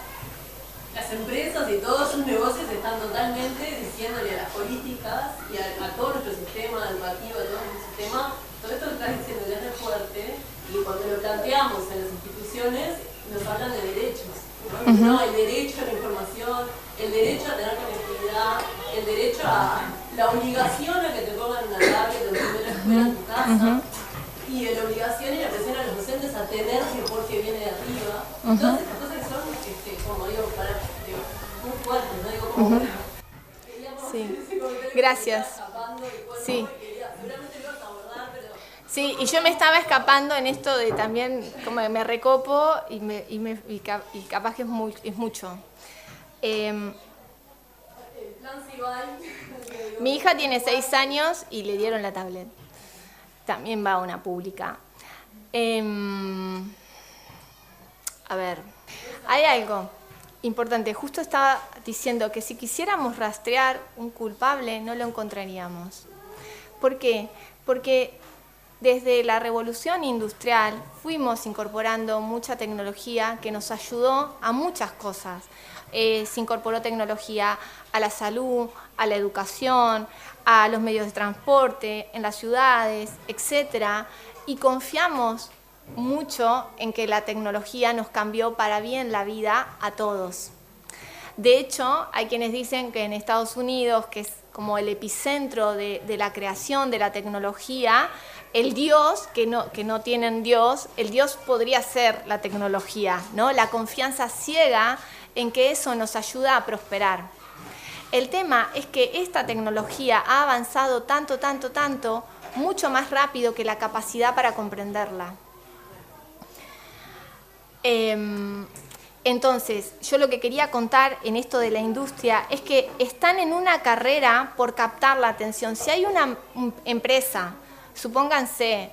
las empresas y todos sus negocios están totalmente diciéndole a las políticas y a, a todo nuestro sistema educativo, a todo nuestro sistema, todo esto que estás diciendo ya es fuerte y cuando lo planteamos en las instituciones nos hablan de derechos. ¿no? No, el derecho a la información, el derecho a tener conectividad, el derecho a la obligación a que te pongan una tablet o primera escuela en tu casa y la obligación y la presión a los docentes a tener reporte viene de arriba. Todas estas cosas que son, este, como digo, para, digo, muy fuertes, ¿no? Digo, como para- queríamos Sí. [laughs] que Gracias. y Sí. Sí, y yo me estaba escapando en esto de también, como que me recopo y, me, y, me- y ca- y capaz que es, muy, es mucho. Cibal, mi hija tiene seis años y le dieron la tablet. También va a una pública. Em, a ver, hay algo importante. Justo estaba diciendo que si quisiéramos rastrear un culpable, no lo encontraríamos. ¿Por qué? Porque desde la revolución industrial fuimos incorporando mucha tecnología que nos ayudó a muchas cosas. Eh, se incorporó tecnología a la salud, a la educación, a los medios de transporte, en las ciudades, etc. Y confiamos mucho en que la tecnología nos cambió para bien la vida a todos. De hecho, hay quienes dicen que en Estados Unidos, que es como el epicentro de, de la creación de la tecnología, el Dios, que no, que no tienen Dios, el Dios podría ser la tecnología, ¿no? La confianza ciega en que eso nos ayuda a prosperar. El tema es que esta tecnología ha avanzado tanto, tanto, tanto, mucho más rápido que la capacidad para comprenderla. Em, entonces, yo lo que quería contar en esto de la industria es que están en una carrera por captar la atención. Si hay una empresa, supónganse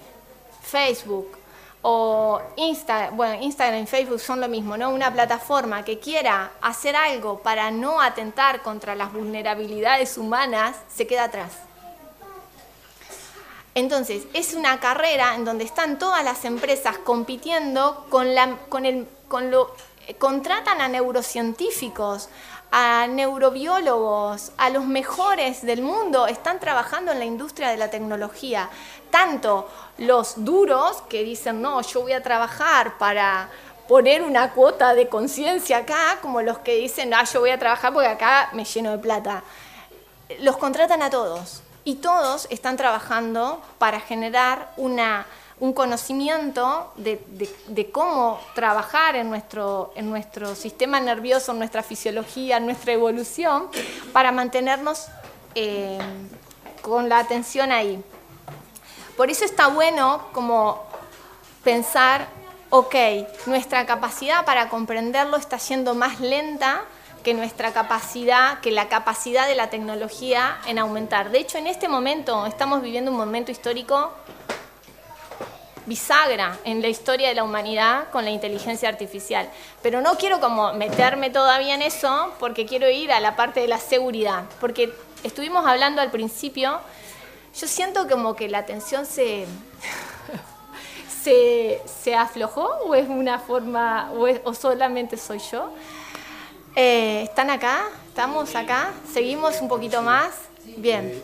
Facebook o Instagram, bueno, Instagram y Facebook son lo mismo, ¿no? Una plataforma que quiera hacer algo para no atentar contra las vulnerabilidades humanas, se queda atrás. Entonces, es una carrera en donde están todas las empresas compitiendo con, la, con, el, con lo... eh, Contratan a neurocientíficos, a neurobiólogos, a los mejores del mundo, están trabajando en la industria de la tecnología. Tanto los duros que dicen, no, yo voy a trabajar para poner una cuota de conciencia acá, como los que dicen, ah, yo voy a trabajar porque acá me lleno de plata los contratan a todos y todos están trabajando para generar una, un conocimiento de, cómo trabajar en nuestro, en nuestro sistema nervioso, en nuestra fisiología, en nuestra evolución, para mantenernos eh, con la atención ahí. Por eso está bueno como pensar, ok, nuestra capacidad para comprenderlo está yendo más lenta que nuestra capacidad, que la capacidad de la tecnología en aumentar. De hecho, en este momento estamos viviendo un momento histórico bisagra en la historia de la humanidad con la inteligencia artificial. Pero no quiero como meterme todavía en eso porque quiero ir a la parte de la seguridad, porque estuvimos hablando al principio, yo siento como que la atención se se, se aflojó o es una forma o, es- o solamente soy yo. Eh, ¿Están acá? ¿Estamos acá? ¿Seguimos un poquito más? Bien.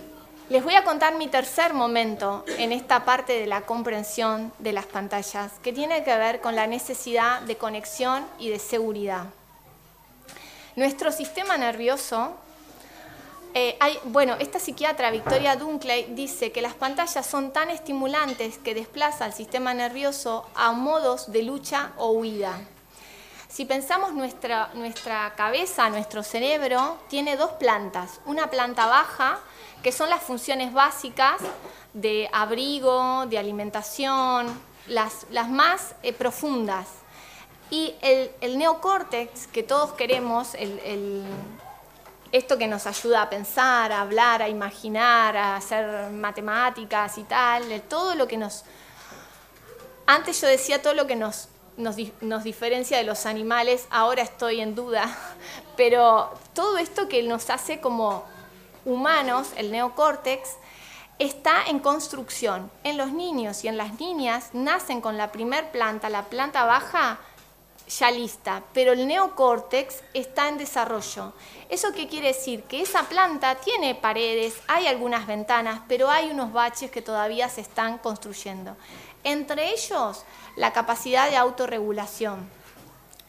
Les voy a contar mi tercer momento en esta parte de la comprensión de las pantallas, que tiene que ver con la necesidad de conexión y de seguridad. Nuestro sistema nervioso, eh, bueno, esta psiquiatra Victoria Dunkley dice que las pantallas son tan estimulantes que desplaza al sistema nervioso a modos de lucha o huida. Si pensamos nuestra, nuestra cabeza, nuestro cerebro, tiene dos plantas. Una planta baja, que son las funciones básicas de abrigo, de alimentación, las, las más eh, profundas. Y el, neocórtex que todos queremos, el, esto que nos ayuda a pensar, a hablar, a imaginar, a hacer matemáticas y tal, todo lo que nos... Antes yo decía todo lo que nos, nos, nos diferencia de los animales, ahora estoy en duda, [laughs] pero todo esto que nos hace como humanos, el neocórtex, está en construcción. En los niños y en las niñas nacen con la primer planta, la planta baja, ya lista, pero el neocórtex está en desarrollo. ¿Eso qué quiere decir? Que esa planta tiene paredes, hay algunas ventanas, pero hay unos baches que todavía se están construyendo. Entre ellos, la capacidad de autorregulación,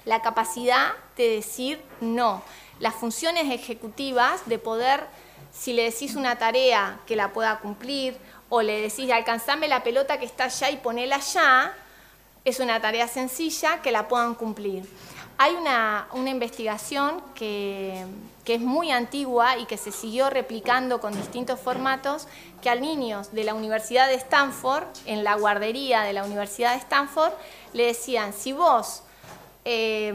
la capacidad de decir no, las funciones ejecutivas de poder si le decís una tarea que la pueda cumplir o le decís alcanzame la pelota que está allá y ponela allá, es una tarea sencilla que la puedan cumplir. Hay una, una investigación que, que, es muy antigua y que se siguió replicando con distintos formatos, que a niños de la Universidad de Stanford, en la guardería de la Universidad de Stanford, le decían, si vos, eh,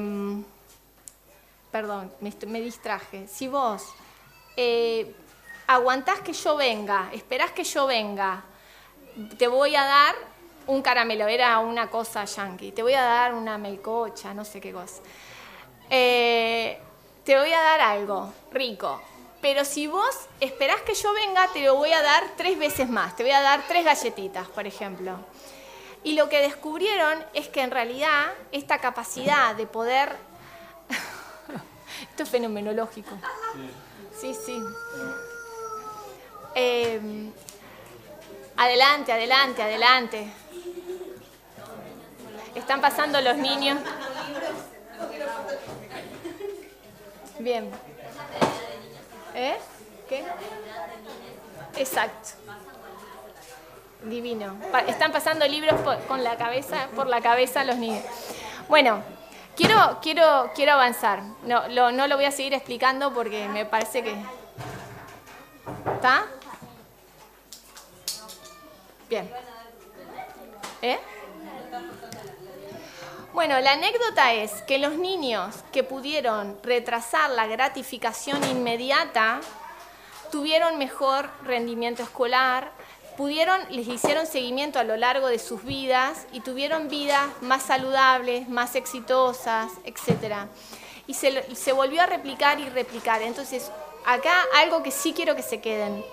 perdón, me, me, distraje, si vos eh, aguantás que yo venga, esperás que yo venga, te voy a dar un caramelo, era una cosa yankee, te voy a dar una melcocha, no sé qué cosa. Eh, te voy a dar algo rico, pero si vos esperás que yo venga, te lo voy a dar tres veces más, te voy a dar tres galletitas, por ejemplo. Y lo que descubrieron es que en realidad esta capacidad de poder... [laughs] Esto es fenomenológico. Sí, sí. Eh, adelante, adelante, adelante. Están pasando los niños. Bien. ¿Eh? ¿Qué? Exacto. Divino. Están pasando libros por, con la cabeza, por la cabeza los niños. Bueno, quiero, quiero, quiero avanzar. No lo, no lo voy a seguir explicando porque me parece que... ¿Está? Bien. ¿Eh? Bueno, la anécdota es que los niños que pudieron retrasar la gratificación inmediata tuvieron mejor rendimiento escolar, pudieron, les hicieron seguimiento a lo largo de sus vidas y tuvieron vidas más saludables, más exitosas, etc. Y se, se volvió a replicar y replicar. Entonces, acá algo que sí quiero que se queden.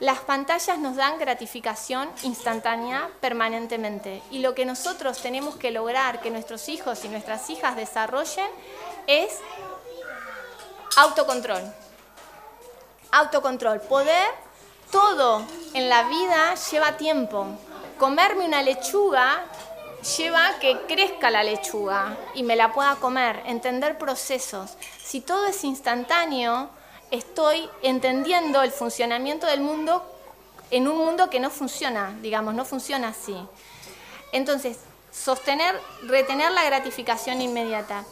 Las pantallas nos dan gratificación instantánea permanentemente y lo que nosotros tenemos que lograr que nuestros hijos y nuestras hijas desarrollen es autocontrol. Autocontrol. Poder, todo en la vida lleva tiempo. Comerme una lechuga lleva que crezca la lechuga y me la pueda comer. Entender procesos. Si todo es instantáneo, estoy entendiendo el funcionamiento del mundo en un mundo que no funciona, digamos, no funciona así. Entonces, sostener, retener la gratificación inmediata.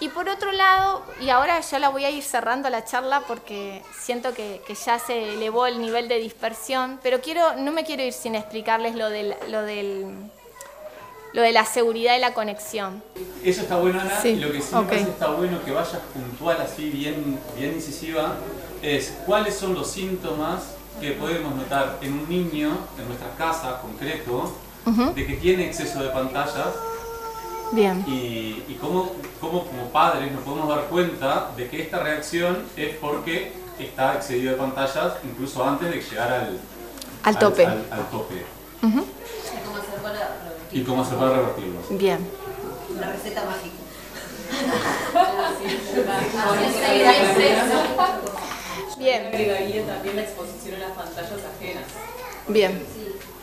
Y por otro lado, y ahora ya la voy a ir cerrando la charla porque siento que, que, ya se elevó el nivel de dispersión, pero quiero, no me quiero ir sin explicarles lo del, lo del lo de la seguridad y la conexión. Eso está bueno, Ana, sí. y lo que sí okay. me parece está bueno que vayas puntual, así bien, bien incisiva, es cuáles son los síntomas que podemos notar en un niño, en nuestra casa concreto, uh -huh. de que tiene exceso de pantallas. Bien. Y, y cómo, cómo, como padres nos podemos dar cuenta de que esta reacción es porque está excedido de pantallas incluso antes de llegar al, al tope. Al, al, al tope. Uh -huh. ¿Y cómo se puede revertirlo? Bien. La receta mágica. Bien. agregaría también la exposición a las pantallas ajenas. Bien.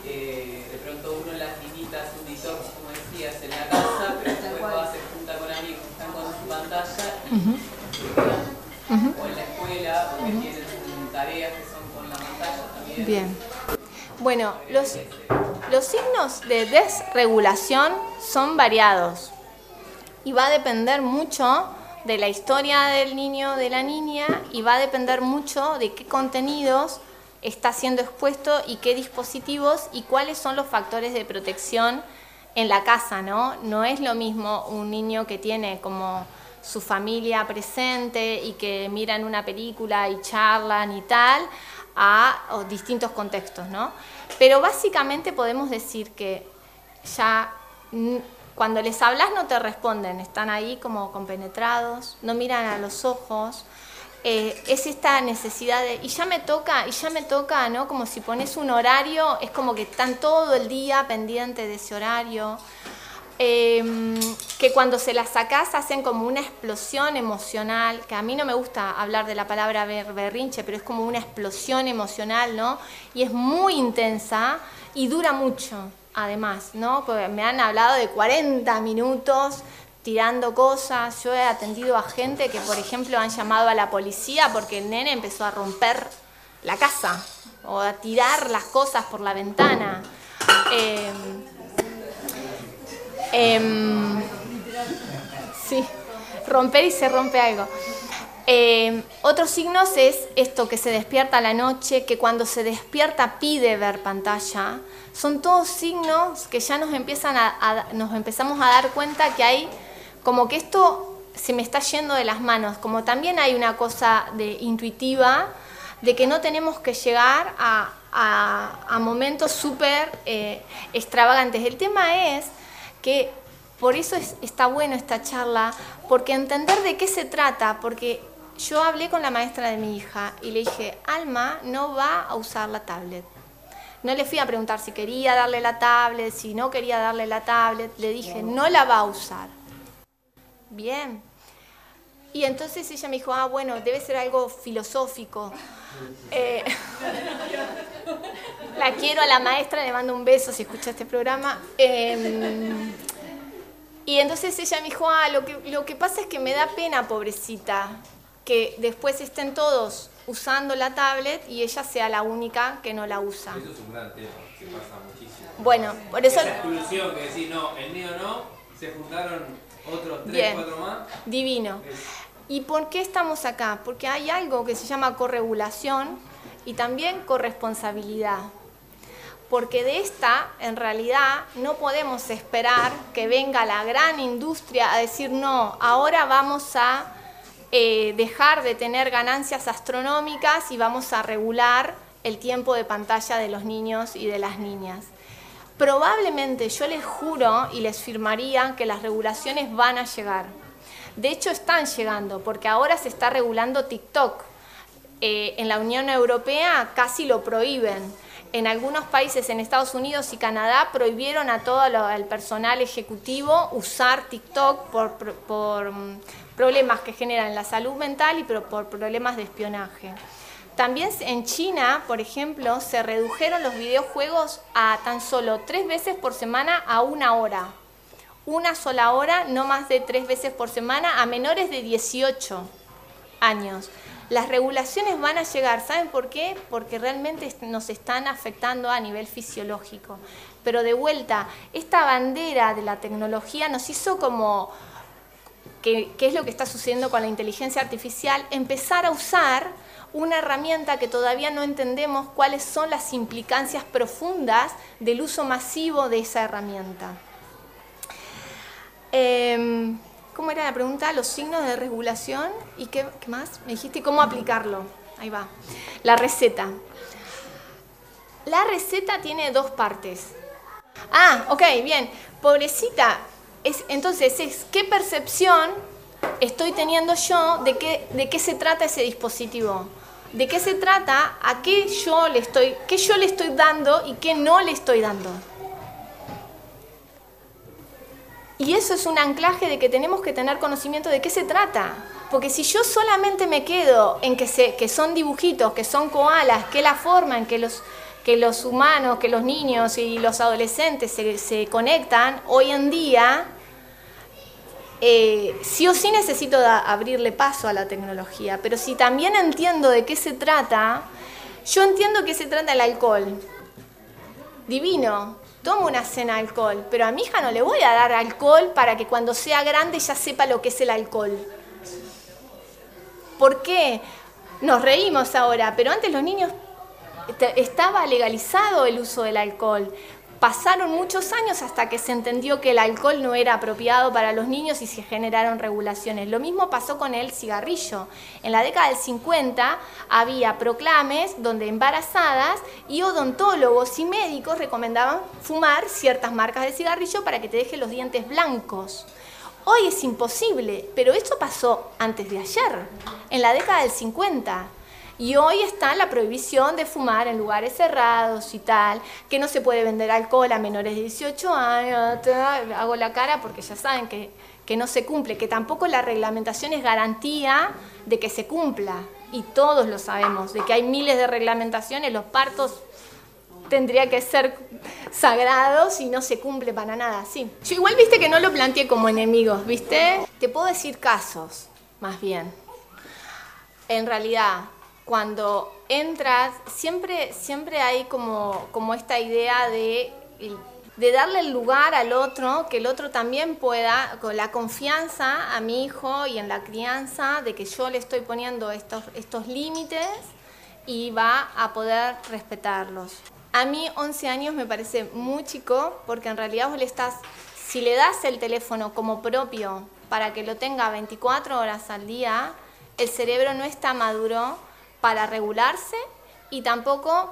Eh, de pronto uno las limita a un detox, como decías, en la casa, pero después va, se junta con amigos que están con su pantalla y, o en la escuela, porque tienen tareas que son con la pantalla también. Bien. Bueno, los, los signos de desregulación son variados y va a depender mucho de la historia del niño, de la niña, y va a depender mucho de qué contenidos está siendo expuesto y qué dispositivos y cuáles son los factores de protección en la casa, ¿no? No es lo mismo un niño que tiene como su familia presente y que miran una película y charlan y tal, a distintos contextos, ¿no? Pero básicamente podemos decir que ya cuando les hablas no te responden, están ahí como compenetrados, no miran a los ojos. eh, es esta necesidad de, y ya me toca, y ya me toca, ¿no? Como si pones un horario, es como que están todo el día pendientes de ese horario. Eh, que cuando se las sacás hacen como una explosión emocional, que a mí no me gusta hablar de la palabra ber- berrinche, pero es como una explosión emocional, ¿no? Y es muy intensa y dura mucho, además, ¿no? Porque me han hablado de 40 minutos tirando cosas. Yo he atendido a gente que, por ejemplo, han llamado a la policía porque el nene empezó a romper la casa o a tirar las cosas por la ventana. Eh, Em, sí, romper y se rompe algo. Em, otros signos es esto que se despierta la noche, que cuando se despierta pide ver pantalla. Son todos signos que ya nos empiezan a, nos empezamos a dar cuenta que hay como que esto se me está yendo de las manos, como también hay una cosa de intuitiva de que no tenemos que llegar a momentos súper eh, extravagantes. El tema es que por eso es- está bueno esta charla, porque entender de qué se trata, porque yo hablé con la maestra de mi hija y le dije, Alma no va a usar la tablet. No le fui a preguntar si quería darle la tablet, si no quería darle la tablet, le dije, no la va a usar. Bien. Y entonces ella me dijo, ah, bueno, debe ser algo filosófico. Eh, [laughs] la quiero a la maestra, le mando un beso si escucha este programa. Em, y entonces ella me dijo, ah, lo que, lo que pasa es que me da pena, pobrecita, que después estén todos usando la tablet y ella sea la única que no la usa. Eso es un gran tema, que pasa muchísimo. Bueno, por eso... Esa exclusión que decís, no, el mío no, se juntaron otros tres, Bien. cuatro más. Divino. ¿Y por qué estamos acá? Porque hay algo que se llama corregulación y también corresponsabilidad. Porque de esta, en realidad, no podemos esperar que venga la gran industria a decir, no, ahora vamos a eh, dejar de tener ganancias astronómicas y vamos a regular el tiempo de pantalla de los niños y de las niñas. Probablemente yo les juro y les firmaría que las regulaciones van a llegar. De hecho, están llegando, porque ahora se está regulando TikTok. Eh, en la Unión Europea casi lo prohíben. En algunos países, en Estados Unidos y Canadá, prohibieron a todo lo- el personal ejecutivo usar TikTok por, mm, problemas que generan la salud mental y por, por problemas de espionaje. También en China, por ejemplo, se redujeron los videojuegos a tan solo tres veces por semana a una hora. Una sola hora, no más de tres veces por semana, a menores de 18 años. Las regulaciones van a llegar, ¿saben por qué? Porque realmente nos están afectando a nivel fisiológico. Pero de vuelta, esta bandera de la tecnología nos hizo como, que, que es lo que está sucediendo con la inteligencia artificial, empezar a usar una herramienta que todavía no entendemos cuáles son las implicancias profundas del uso masivo de esa herramienta. Em, ¿Cómo era la pregunta? Los signos de regulación y qué, qué más? Me dijiste cómo aplicarlo. Ahí va. La receta. La receta tiene dos partes. Ah, ok, bien. Pobrecita. Es, entonces, es qué percepción estoy teniendo yo de qué, de qué se trata ese dispositivo. De qué se trata, a qué yo le estoy, qué yo le estoy dando y qué no le estoy dando. Y eso es un anclaje de que tenemos que tener conocimiento de qué se trata. Porque si yo solamente me quedo en que, que son dibujitos, que son koalas, que la forma en que los, que los humanos, que los niños y los adolescentes se, se conectan, hoy en día eh, sí o sí necesito abrirle paso a la tecnología, pero si también entiendo de qué se trata, yo entiendo que se trata el alcohol. Divino, tomo una cena alcohol, pero a mi hija no le voy a dar alcohol para que cuando sea grande ya sepa lo que es el alcohol. ¿Por qué? Nos reímos ahora, pero antes los niños estaba legalizado el uso del alcohol. Pasaron muchos años hasta que se entendió que el alcohol no era apropiado para los niños y se generaron regulaciones. Lo mismo pasó con el cigarrillo. En la década del 50 había proclames donde embarazadas y odontólogos y médicos recomendaban fumar ciertas marcas de cigarrillo para que te deje los dientes blancos. Hoy es imposible, pero esto pasó antes de ayer, en la década del 50. Y hoy está la prohibición de fumar en lugares cerrados y tal, que no se puede vender alcohol a menores de 18 años. Hago la cara porque ya saben que, que no se cumple, que tampoco la reglamentación es garantía de que se cumpla. Y todos lo sabemos, de que hay miles de reglamentaciones, los partos tendría que ser sagrados y no se cumple para nada, sí. Yo igual viste que no lo planteé como enemigos, ¿viste? Te puedo decir casos, más bien. En realidad, cuando entras, siempre, siempre hay como, como esta idea de, de darle el lugar al otro, que el otro también pueda, con la confianza a mi hijo y en la crianza, de que yo le estoy poniendo estos, estos límites y va a poder respetarlos. A mí 11 años me parece muy chico porque en realidad vos le estás, si le das el teléfono como propio para que lo tenga 24 horas al día, el cerebro no está maduro para regularse y tampoco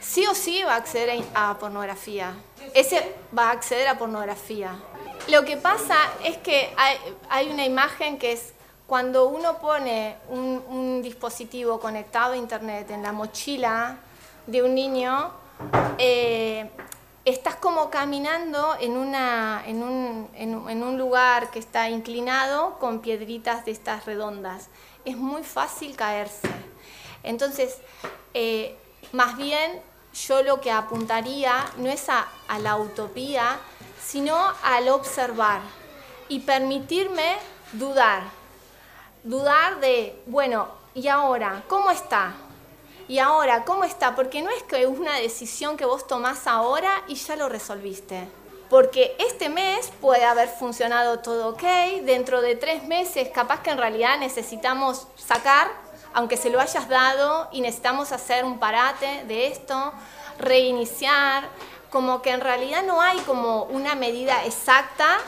sí o sí va a acceder a pornografía. Ese va a acceder a pornografía. Lo que pasa es que hay, una imagen que es cuando uno pone un, dispositivo conectado a internet en la mochila de un niño, eh, estás como caminando en, una, en, un, en un lugar que está inclinado con piedritas de estas redondas es muy fácil caerse. Entonces, eh, más bien yo lo que apuntaría no es a, la utopía, sino al observar y permitirme dudar. Dudar de, bueno, ¿y ahora? ¿Cómo está? ¿Y ahora cómo está? Porque no es que es una decisión que vos tomás ahora y ya lo resolviste porque este mes puede haber funcionado todo ok, dentro de tres meses capaz que en realidad necesitamos sacar, aunque se lo hayas dado, y necesitamos hacer un parate de esto, reiniciar, como que en realidad no hay como una medida exacta.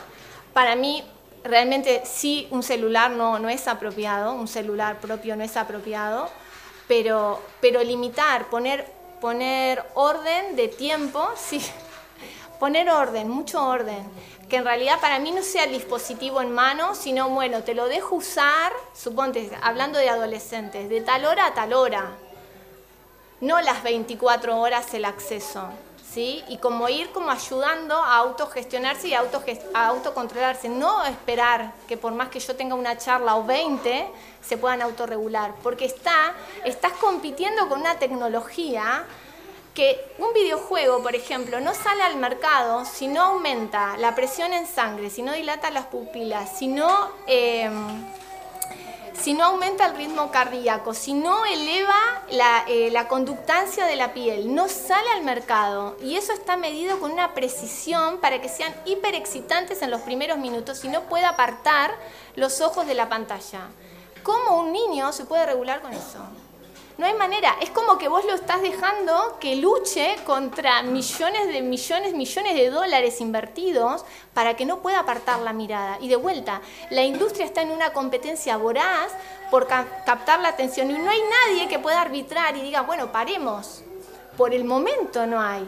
Para mí, realmente sí, un celular no, no es apropiado, un celular propio no es apropiado, pero, pero limitar, poner, poner orden de tiempo, [laughs] sí, poner orden, mucho orden, que en realidad para mí no sea el dispositivo en mano, sino bueno, te lo dejo usar, suponte, hablando de adolescentes, de tal hora a tal hora, no las 24 horas el acceso, ¿sí? Y como ir como ayudando a autogestionarse y a, autocontrolarse, no esperar que por más que yo tenga una charla o 20, se puedan autorregular, porque está, estás compitiendo con una tecnología que un videojuego, por ejemplo, no sale al mercado si no aumenta la presión en sangre, si no dilata las pupilas, si no, em, si no aumenta el ritmo cardíaco, si no eleva la, eh, la conductancia de la piel, no sale al mercado. Y eso está medido con una precisión para que sean hiperexcitantes en los primeros minutos y no pueda apartar los ojos de la pantalla. ¿Cómo un niño se puede regular con eso? No hay manera. Es como que vos lo estás dejando que luche contra millones de millones, millones de dólares invertidos para que no pueda apartar la mirada. Y de vuelta, la industria está en una competencia voraz por captar la atención y no hay nadie que pueda arbitrar y diga, bueno, paremos. Por el momento no hay.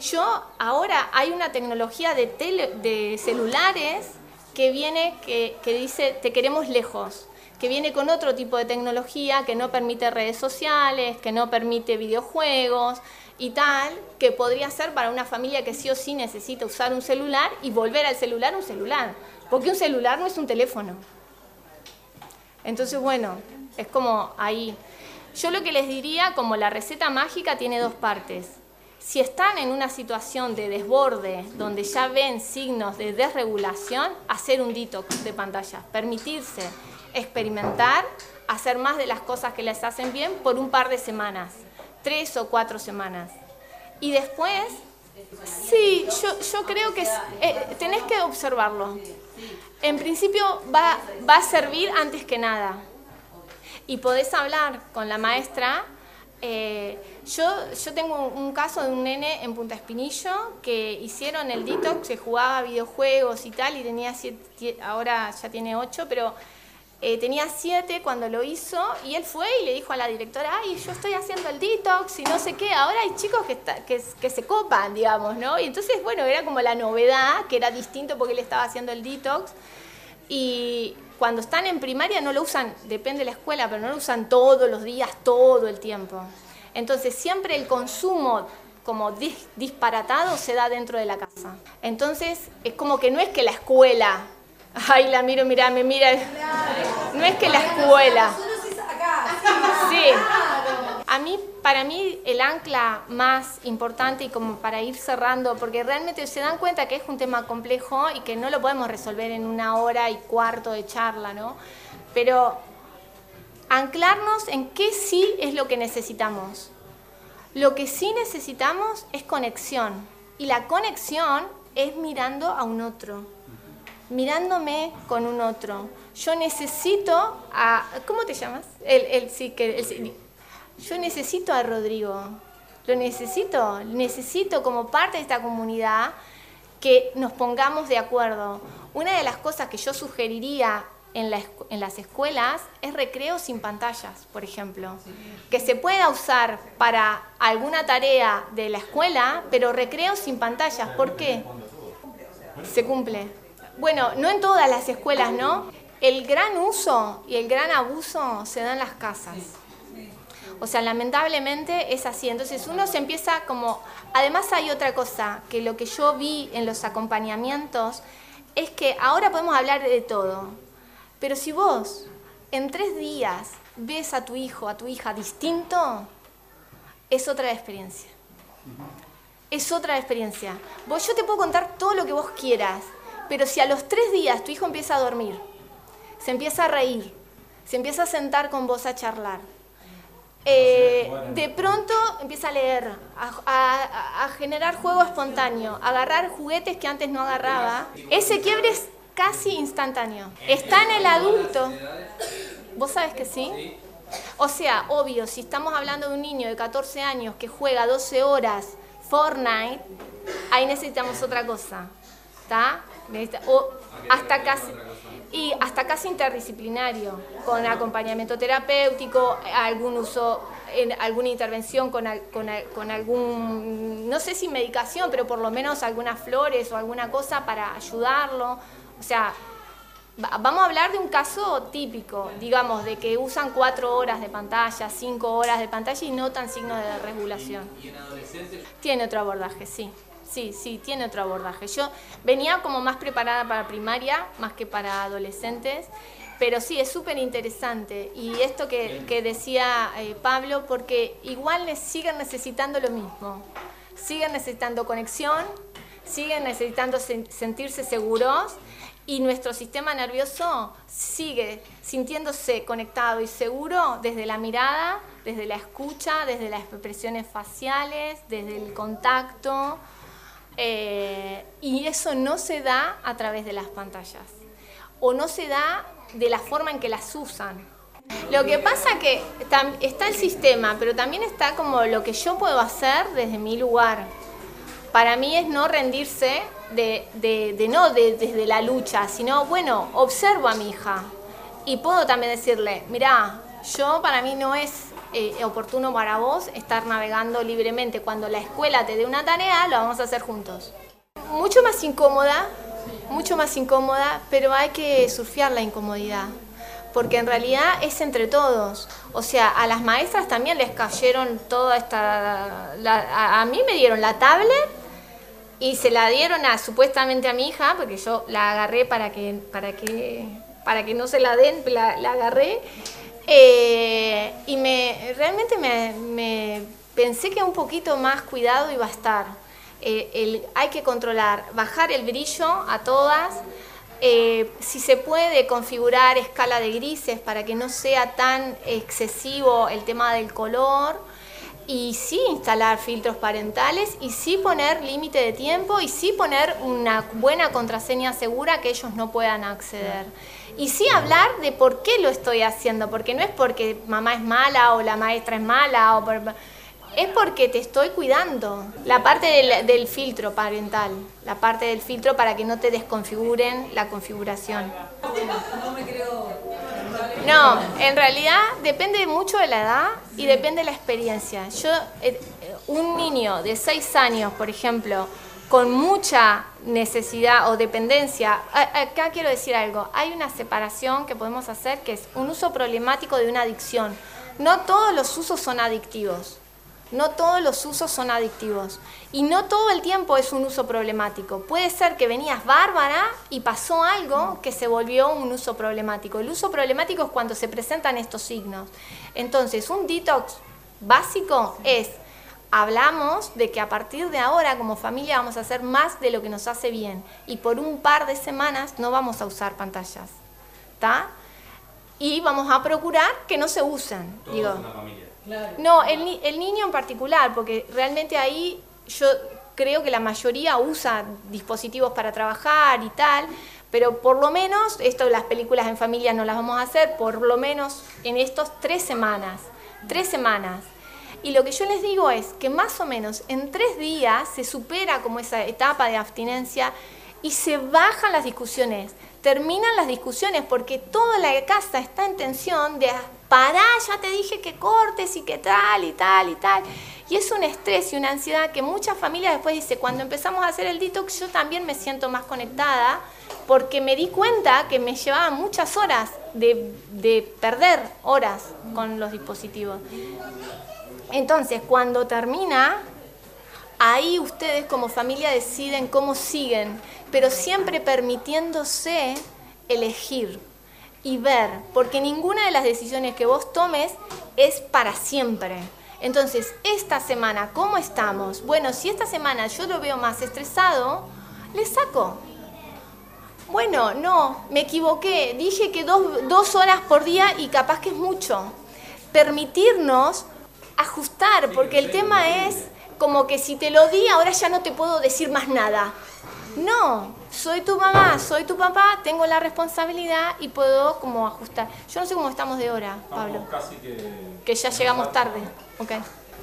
Yo ahora hay una tecnología de, celulares que viene que, que dice, te queremos lejos que viene con otro tipo de tecnología que no permite redes sociales, que no permite videojuegos y tal, que podría ser para una familia que sí o sí necesita usar un celular y volver al celular un celular, porque un celular no es un teléfono. Entonces, bueno, es como ahí. Yo lo que les diría, como la receta mágica tiene dos partes. Si están en una situación de desborde, donde ya ven signos de desregulación, hacer un detox de pantalla, permitirse experimentar, hacer más de las cosas que les hacen bien por un par de semanas, tres o cuatro semanas. Y después, sí, yo, yo creo que eh, tenés que observarlo. En principio va, va a servir antes que nada. Y podés hablar con la maestra eh, yo, yo tengo un caso de un nene en Punta Espinillo que hicieron el detox, se jugaba videojuegos y tal, y tenía siete, ahora ya tiene ocho, pero eh, tenía siete cuando lo hizo, y él fue y le dijo a la directora, ay, yo estoy haciendo el detox y no sé qué, ahora hay chicos que, se copan, digamos, ¿no? Y entonces, bueno, era como la novedad, que era distinto porque él estaba haciendo el detox, y cuando están en primaria no lo usan, depende de la escuela, pero no lo usan todos los días, todo el tiempo. Entonces siempre el consumo como disparatado se da dentro de la casa. Entonces es como que no es que la escuela, ay la miro, mira, me mira, no es que la escuela. Sí. A mí, para mí, el ancla más importante y como para ir cerrando, porque realmente se dan cuenta que es un tema complejo y que no lo podemos resolver en una hora y cuarto de charla, ¿no? Pero anclarnos en qué sí es lo que necesitamos. Lo que sí necesitamos es conexión. Y la conexión es mirando a un otro, mirándome con un otro. Yo necesito a... ¿Cómo te llamas? El, el, sí, que, el, yo necesito a Rodrigo, lo necesito, necesito como parte de esta comunidad que nos pongamos de acuerdo. Una de las cosas que yo sugeriría en, las escuelas es recreo sin pantallas, por ejemplo, que se pueda usar para alguna tarea de la escuela, pero recreo sin pantallas. ¿Por qué? Se cumple. Bueno, no en todas las escuelas, ¿no? El gran uso y el gran abuso se da en las casas. O sea, lamentablemente es así. Entonces uno se empieza como... Además hay otra cosa, que lo que yo vi en los acompañamientos es que ahora podemos hablar de todo. Pero si vos en tres días ves a tu hijo, a tu hija distinto, es otra experiencia. Es otra experiencia. Vos, yo te puedo contar todo lo que vos quieras, pero si a los tres días tu hijo empieza a dormir, se empieza a reír, se empieza a sentar con vos a charlar, eh, de pronto empieza a leer, a, generar juego espontáneo, a agarrar juguetes que antes no agarraba. Ese quiebre es casi instantáneo. Está en el adulto. ¿Vos sabes que sí? O sea, obvio, si estamos hablando de un niño de 14 años que juega 12 horas Fortnite, ahí necesitamos otra cosa. ¿Está? O hasta casi y hasta casi interdisciplinario, con acompañamiento terapéutico, algún uso, en alguna intervención con, con, con, algún, no sé si medicación, pero por lo menos algunas flores o alguna cosa para ayudarlo. O sea, vamos a hablar de un caso típico, digamos, de que usan cuatro horas de pantalla, cinco horas de pantalla y notan signos de regulación. ¿Y en adolescentes? Tiene otro abordaje, sí. Sí, sí, tiene otro abordaje. Yo venía como más preparada para primaria, más que para adolescentes, pero sí, es súper interesante. Y esto que, decía eh, Pablo, porque igual les siguen necesitando lo mismo. Siguen necesitando conexión, siguen necesitando sentirse seguros y nuestro sistema nervioso sigue sintiéndose conectado y seguro desde la mirada, desde la escucha, desde las expresiones faciales, desde el contacto. Eh, y eso no se da a través de las pantallas o no se da de la forma en que las usan. Lo que pasa que está el sistema, pero también está como lo que yo puedo hacer desde mi lugar. Para mí es no rendirse de, de, no desde la lucha, sino, bueno, observo a mi hija y puedo también decirle, mira, yo para mí no es eh, oportuno para vos estar navegando libremente. Cuando la escuela te dé una tarea, lo vamos a hacer juntos. Mucho más incómoda, mucho más incómoda, pero hay que surfear la incomodidad. Porque en realidad es entre todos. O sea, a las maestras también les cayeron toda esta... a, mí me dieron la tablet y se la dieron a, supuestamente a mi hija, porque yo la agarré para que, para que para que no se la den, la, la agarré. Eh, y me, realmente me, pensé que un poquito más cuidado iba a estar. Eh, hay que controlar, bajar el brillo a todas, eh, si se puede configurar escala de grises para que no sea tan excesivo el tema del color y sí instalar filtros parentales y sí poner límite de tiempo y sí poner una buena contraseña segura que ellos no puedan acceder. Y sí hablar de por qué lo estoy haciendo, porque no es porque mamá es mala o la maestra es mala o por- es porque te estoy cuidando. La parte del, del filtro parental, la parte del filtro para que no te desconfiguren la configuración. No me creo. No, en realidad depende mucho de la edad y depende de la experiencia. Yo, eh, eh, un niño de 6 años, por ejemplo, con mucha necesidad o dependencia, acá quiero decir algo, hay una separación que podemos hacer que es un uso problemático de una adicción. No todos los usos son adictivos. No todos los usos son adictivos. Y no todo el tiempo es un uso problemático. Puede ser que venías bárbara y pasó algo que se volvió un uso problemático. El uso problemático es cuando se presentan estos signos. Entonces, un detox básico es, hablamos de que a partir de ahora como familia vamos a hacer más de lo que nos hace bien. Y por un par de semanas no vamos a usar pantallas. ¿Está? Y vamos a procurar que no se usen. Digo, no, el, el niño en particular, porque realmente ahí yo creo que la mayoría usa dispositivos para trabajar y tal, pero por lo menos, esto las películas en familia no las vamos a hacer, por lo menos en estos tres semanas, tres semanas. Y lo que yo les digo es que más o menos en tres días se supera como esa etapa de abstinencia y se bajan las discusiones, terminan las discusiones porque toda la casa está en tensión de pará, ya te dije que cortes y que tal y tal y tal. Y es un estrés y una ansiedad que muchas familias después dice, cuando empezamos a hacer el detox yo también me siento más conectada porque me di cuenta que me llevaba muchas horas de, de perder horas con los dispositivos. Entonces, cuando termina, ahí ustedes como familia deciden cómo siguen, pero siempre permitiéndose elegir y ver, porque ninguna de las decisiones que vos tomes es para siempre. Entonces, esta semana, ¿cómo estamos? Bueno, si esta semana yo lo veo más estresado, le saco. Bueno, no, me equivoqué. Dije que dos, dos horas por día y capaz que es mucho. Permitirnos ajustar, porque el tema es como que si te lo di, ahora ya no te puedo decir más nada. No, soy tu mamá, soy tu papá, tengo la responsabilidad y puedo como ajustar. Yo no sé cómo estamos de hora, Pablo. casi que... Que ya llegamos tarde. Ok.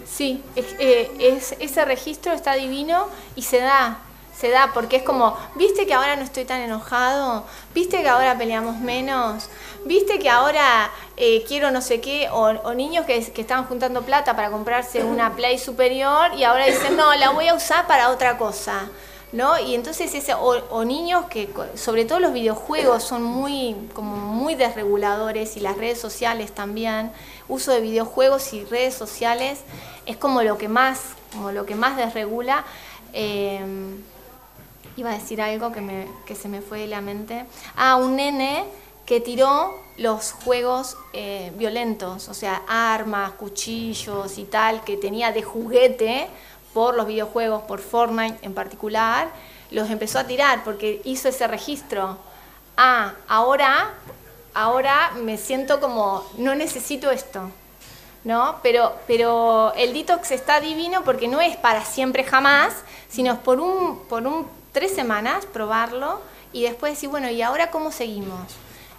Sí, es- eh, es- ese registro está divino y se da, se da, porque es como, viste que ahora no estoy tan enojado, viste que ahora peleamos menos, viste que ahora eh, quiero no sé qué, o, o niños que, que estaban juntando plata para comprarse una Play superior y ahora dicen, no, la voy a usar para otra cosa. ¿No? Y entonces ese, o, o niños que, sobre todo los videojuegos, son muy, como muy desreguladores y las redes sociales también. Uso de videojuegos y redes sociales es como lo que más, como lo que más desregula. Eh, iba a decir algo que, me, que se me fue de la mente. Ah, un nene que tiró los juegos eh, violentos, o sea, armas, cuchillos y tal, que tenía de juguete por los videojuegos, por Fortnite en particular, los empezó a tirar porque hizo ese registro. Ah, ahora, ahora me siento como, no necesito esto. ¿no? Pero, pero el detox está divino porque no es para siempre jamás, sino es por un, por un tres semanas probarlo y después decir, bueno, ¿y ahora cómo seguimos?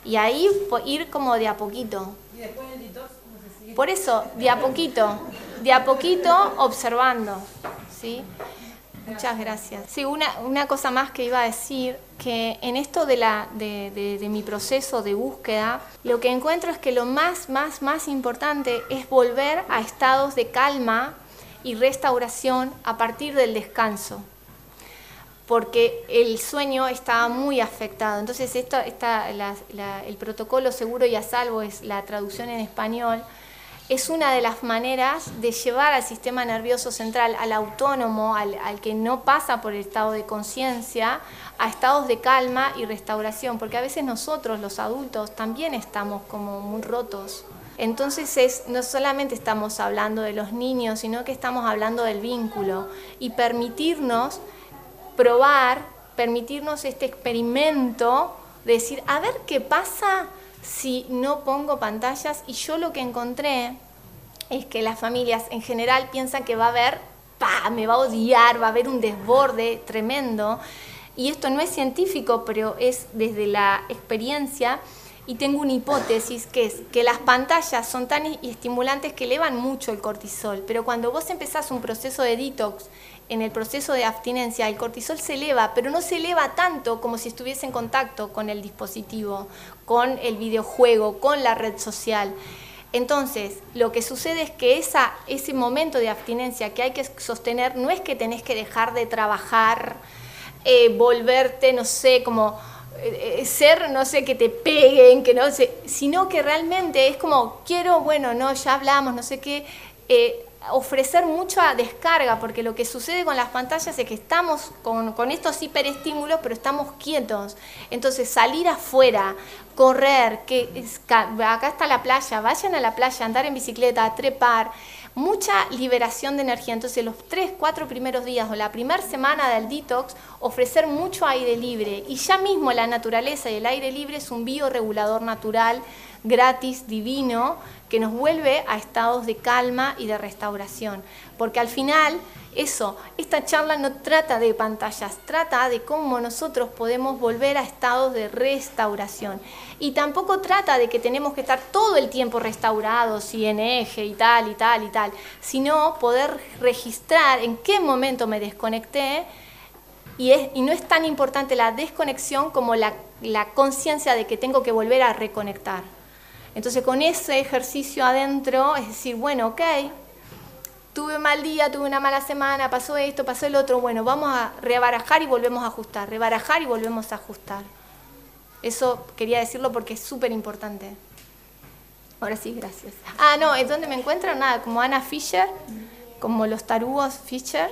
Y ahí ir como de a poquito. Por eso, de a poquito, de a poquito observando, ¿sí? Muchas gracias. Sí, una, una cosa más que iba a decir, que en esto de, la, de, de- mi proceso de búsqueda, lo que encuentro es que lo más, más, más importante es volver a estados de calma y restauración a partir del descanso porque el sueño estaba muy afectado. Entonces, esto, la- el protocolo seguro y a salvo es la traducción en español, es una de las maneras de llevar al sistema nervioso central, al autónomo, al, al que no pasa por el estado de conciencia, a estados de calma y restauración, porque a veces nosotros, los adultos, también estamos como muy rotos. Entonces es, no solamente estamos hablando de los niños, sino que estamos hablando del vínculo y permitirnos probar, permitirnos este experimento de decir, a ver qué pasa si no pongo pantallas y yo lo que encontré es que las familias en general piensan que va a haber, pa, me va a odiar, va a haber un desborde tremendo. Y esto no es científico, pero es desde la experiencia. Y tengo una hipótesis que es que las pantallas son tan estimulantes que elevan mucho el cortisol. Pero cuando vos empezás un proceso de detox, en el proceso de abstinencia, el cortisol se eleva, pero no se eleva tanto como si estuviese en contacto con el dispositivo, con el videojuego, con la red social. Entonces, lo que sucede es que esa, ese momento de abstinencia que hay que sostener no es que tenés que dejar de trabajar, eh, volverte, no sé, como eh, ser, no sé, que te peguen, que no sé, sino que realmente es como, quiero, bueno, no, ya hablamos, no sé qué, eh, ofrecer mucha descarga, porque lo que sucede con las pantallas es que estamos con, con estos hiperestímulos, pero estamos quietos. Entonces, salir afuera, correr, que acá está la playa, vayan a la playa, andar en bicicleta, trepar, mucha liberación de energía. Entonces, los tres, cuatro primeros días o la primera semana del detox, ofrecer mucho aire libre. Y ya mismo la naturaleza y el aire libre es un bioregulador natural, gratis, divino, que nos vuelve a estados de calma y de restauración. Porque al final, eso, esta charla no trata de pantallas, trata de cómo nosotros podemos volver a estados de restauración. Y tampoco trata de que tenemos que estar todo el tiempo restaurados y en eje y tal y tal y tal, sino poder registrar en qué momento me desconecté. Y, no es tan importante la desconexión como la, la conciencia de que tengo que volver a reconectar. Entonces con ese ejercicio adentro, es decir, bueno, ok, tuve un mal día, tuve una mala semana, pasó esto, pasó el otro, bueno, vamos a rebarajar y volvemos a ajustar, rebarajar y volvemos a ajustar. Eso quería decirlo porque es súper importante. Ahora sí, gracias. Ah, no, es donde me encuentro, nada, como Ana Fisher, como los tarugos Fisher,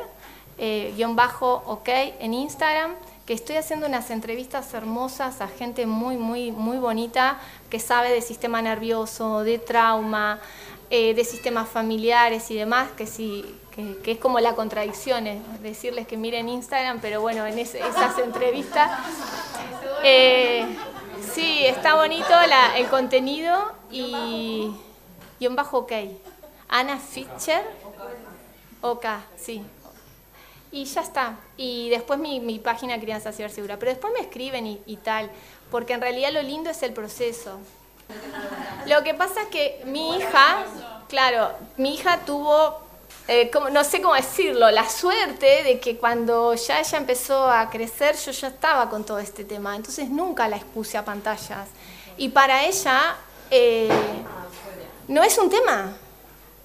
eh, guion bajo, ok, en Instagram que estoy haciendo unas entrevistas hermosas a gente muy, muy, muy bonita que sabe de sistema nervioso, de trauma, eh, de sistemas familiares y demás, que sí, que, es como la contradicción, es decirles que miren Instagram, pero bueno, en esas entrevistas... Eh, sí, está bonito el contenido y... un bajo ok. Ana Fischer, OK, sí, y ya está. Y después mi, mi página Crianza Segura. Pero después me escriben y, y, tal, porque en realidad lo lindo es el proceso. Lo que pasa es que mi hija, claro, mi hija tuvo, eh, como, no sé cómo decirlo, la suerte de que cuando ya ella empezó a crecer, yo ya estaba con todo este tema. Entonces nunca la expuse a pantallas. Y para ella eh, no es un tema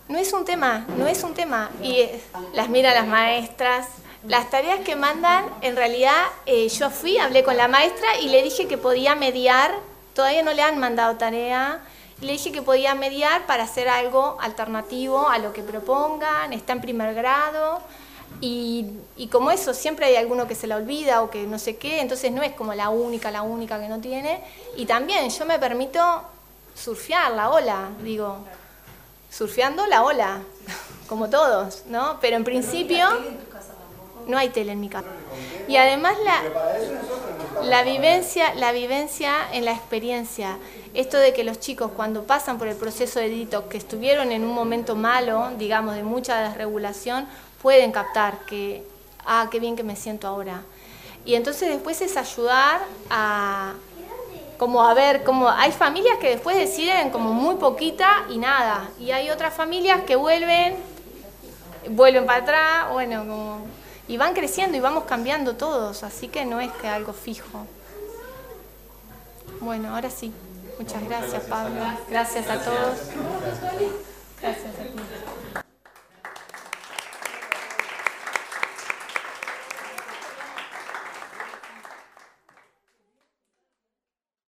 no es un tema, no es un tema. Y las mira las maestras. Las tareas que mandan, en realidad eh, yo fui, hablé con la maestra y le dije que podía mediar, todavía no le han mandado tarea, le dije que podía mediar para hacer algo alternativo a lo que propongan, está en primer grado. Y, y, como eso, siempre hay alguno que se la olvida o que no sé qué, entonces no es como la única, la única que no tiene. Y también yo me permito surfear la ola, digo, surfeando la ola, [laughs] como todos, ¿no? Pero en principio no hay tele en mi casa. Y además la, la, vivencia, la vivencia en la experiencia, esto de que los chicos cuando pasan por el proceso de detox, que estuvieron en un momento malo, digamos, de mucha desregulación, pueden captar que, ah, qué bien que me siento ahora. Y entonces después es ayudar a, como a ver, como hay familias que después deciden como muy poquita y nada, y hay otras familias que vuelven, vuelven para atrás, bueno, como, y van creciendo y vamos cambiando todos, así que no es que algo fijo. Bueno, ahora sí. Muchas gracias, Pablo. Gracias a todos. Gracias a ti.